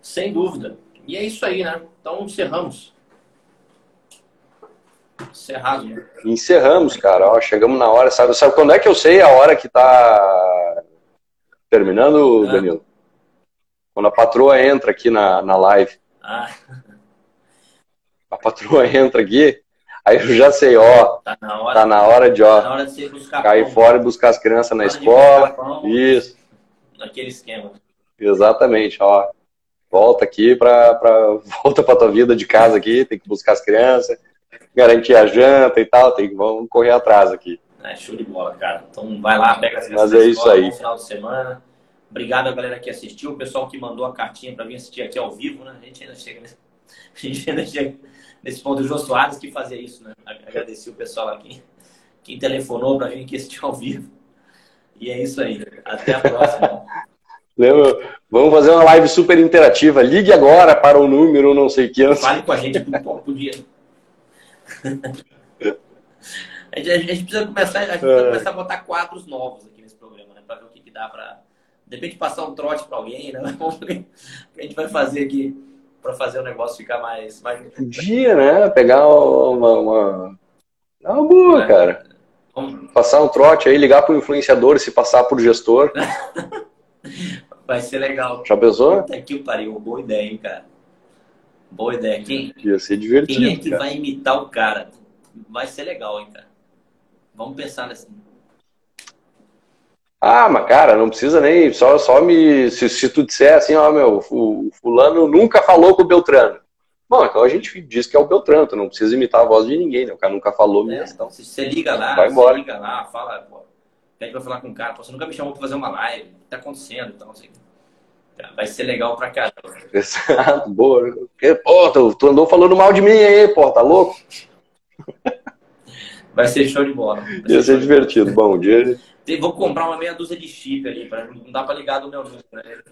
Sem dúvida. E é isso aí, né? Então encerramos. Encerrado. Né? Encerramos, cara. Ó, chegamos na hora. Sabe, sabe quando é que eu sei a hora que tá terminando, ah. Danilo? Quando a patroa entra aqui na, na live. Ah. A patroa entra aqui, aí eu já sei, ó. Tá na hora, tá na hora de, ó. Tá hora de cair pão. fora e buscar as crianças na escola. Pão, Isso. Naquele esquema. Exatamente, ó. Volta aqui pra, pra volta pra tua vida de casa aqui, tem que buscar as crianças, garantir a janta e tal, tem que vamos correr atrás aqui. É, show de bola, cara. Então vai lá, pega as crianças Mas é isso aí. no final de semana. Obrigado a galera que assistiu, o pessoal que mandou a cartinha para vir assistir aqui ao vivo, né? A gente ainda chega nesse, a gente ainda chega nesse ponto. O Jô Soares que fazia isso, né? Agradeci o pessoal aqui, quem telefonou para vir aqui assistir ao vivo. E é isso aí. Até a próxima. Lembra? Vamos fazer uma live super interativa. Ligue agora para o número não sei que. Fale com a gente por dia. a, gente, a gente precisa começar, a, gente precisa começar a botar quadros novos aqui nesse programa, né? Para ver o que, que dá para de repente passar um trote para alguém, né? O que a gente vai fazer aqui para fazer o negócio ficar mais. mais... Dia, né? Pegar uma. uma... Uma boa, é. cara. Vamos... Passar um trote aí, ligar para o influenciador se passar por gestor. vai ser legal. Já pensou? Até que pariu, boa ideia, hein, cara. Boa ideia. Quem, Ia ser divertido. Quem é que cara. vai imitar o cara? Vai ser legal, hein, cara. Vamos pensar nesse. Ah, mas cara, não precisa nem. Só, só me. Se, se tu disser assim, ó, meu, o fulano nunca falou com o Beltrano. Bom, então a gente diz que é o Beltrano, tu não precisa imitar a voz de ninguém, né? O cara nunca falou é, mesmo. Então, se você liga lá, vai embora. você liga lá, fala, pô, pede pra falar com o cara, pô, você nunca me chamou pra fazer uma live, o que tá acontecendo? Então, assim, vai ser legal pra caramba. Exato, boa. Pô, tu, tu andou falando mal de mim aí, pô, tá louco? Vai ser show de bola. Ia ser divertido. Bom dia. Vou comprar uma meia dúzia de chip ali, pra, não dá para ligar do meu número. Né?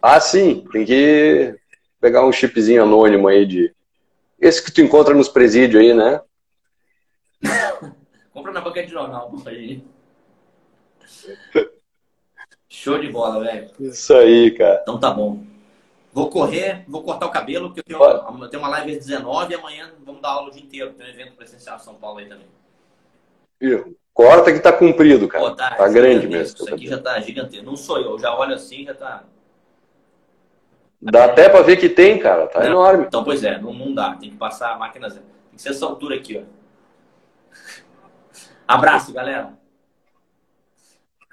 Ah, sim. Tem que pegar um chipzinho anônimo aí de. Esse que tu encontra nos presídios aí, né? Compra na banca de jornal, aí. Show de bola, velho. Isso aí, cara. Então tá bom. Vou correr, vou cortar o cabelo, porque eu tenho, tenho uma live às 19 e amanhã vamos dar aula o dia inteiro. Tem um evento presencial em São Paulo aí também. Corta que tá comprido, cara. Pô, tá, tá grande mesmo. Isso aqui já tá gigantesco. Não sou eu, já olho assim, já tá. Dá até pra ver que tem, cara. Tá não, enorme. Então, pois é, não, não dá. Tem que passar a máquina zero. Tem que ser essa altura aqui, ó. Abraço, galera.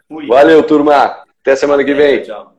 Fui. Valeu, turma. Até semana que vem. Tchau.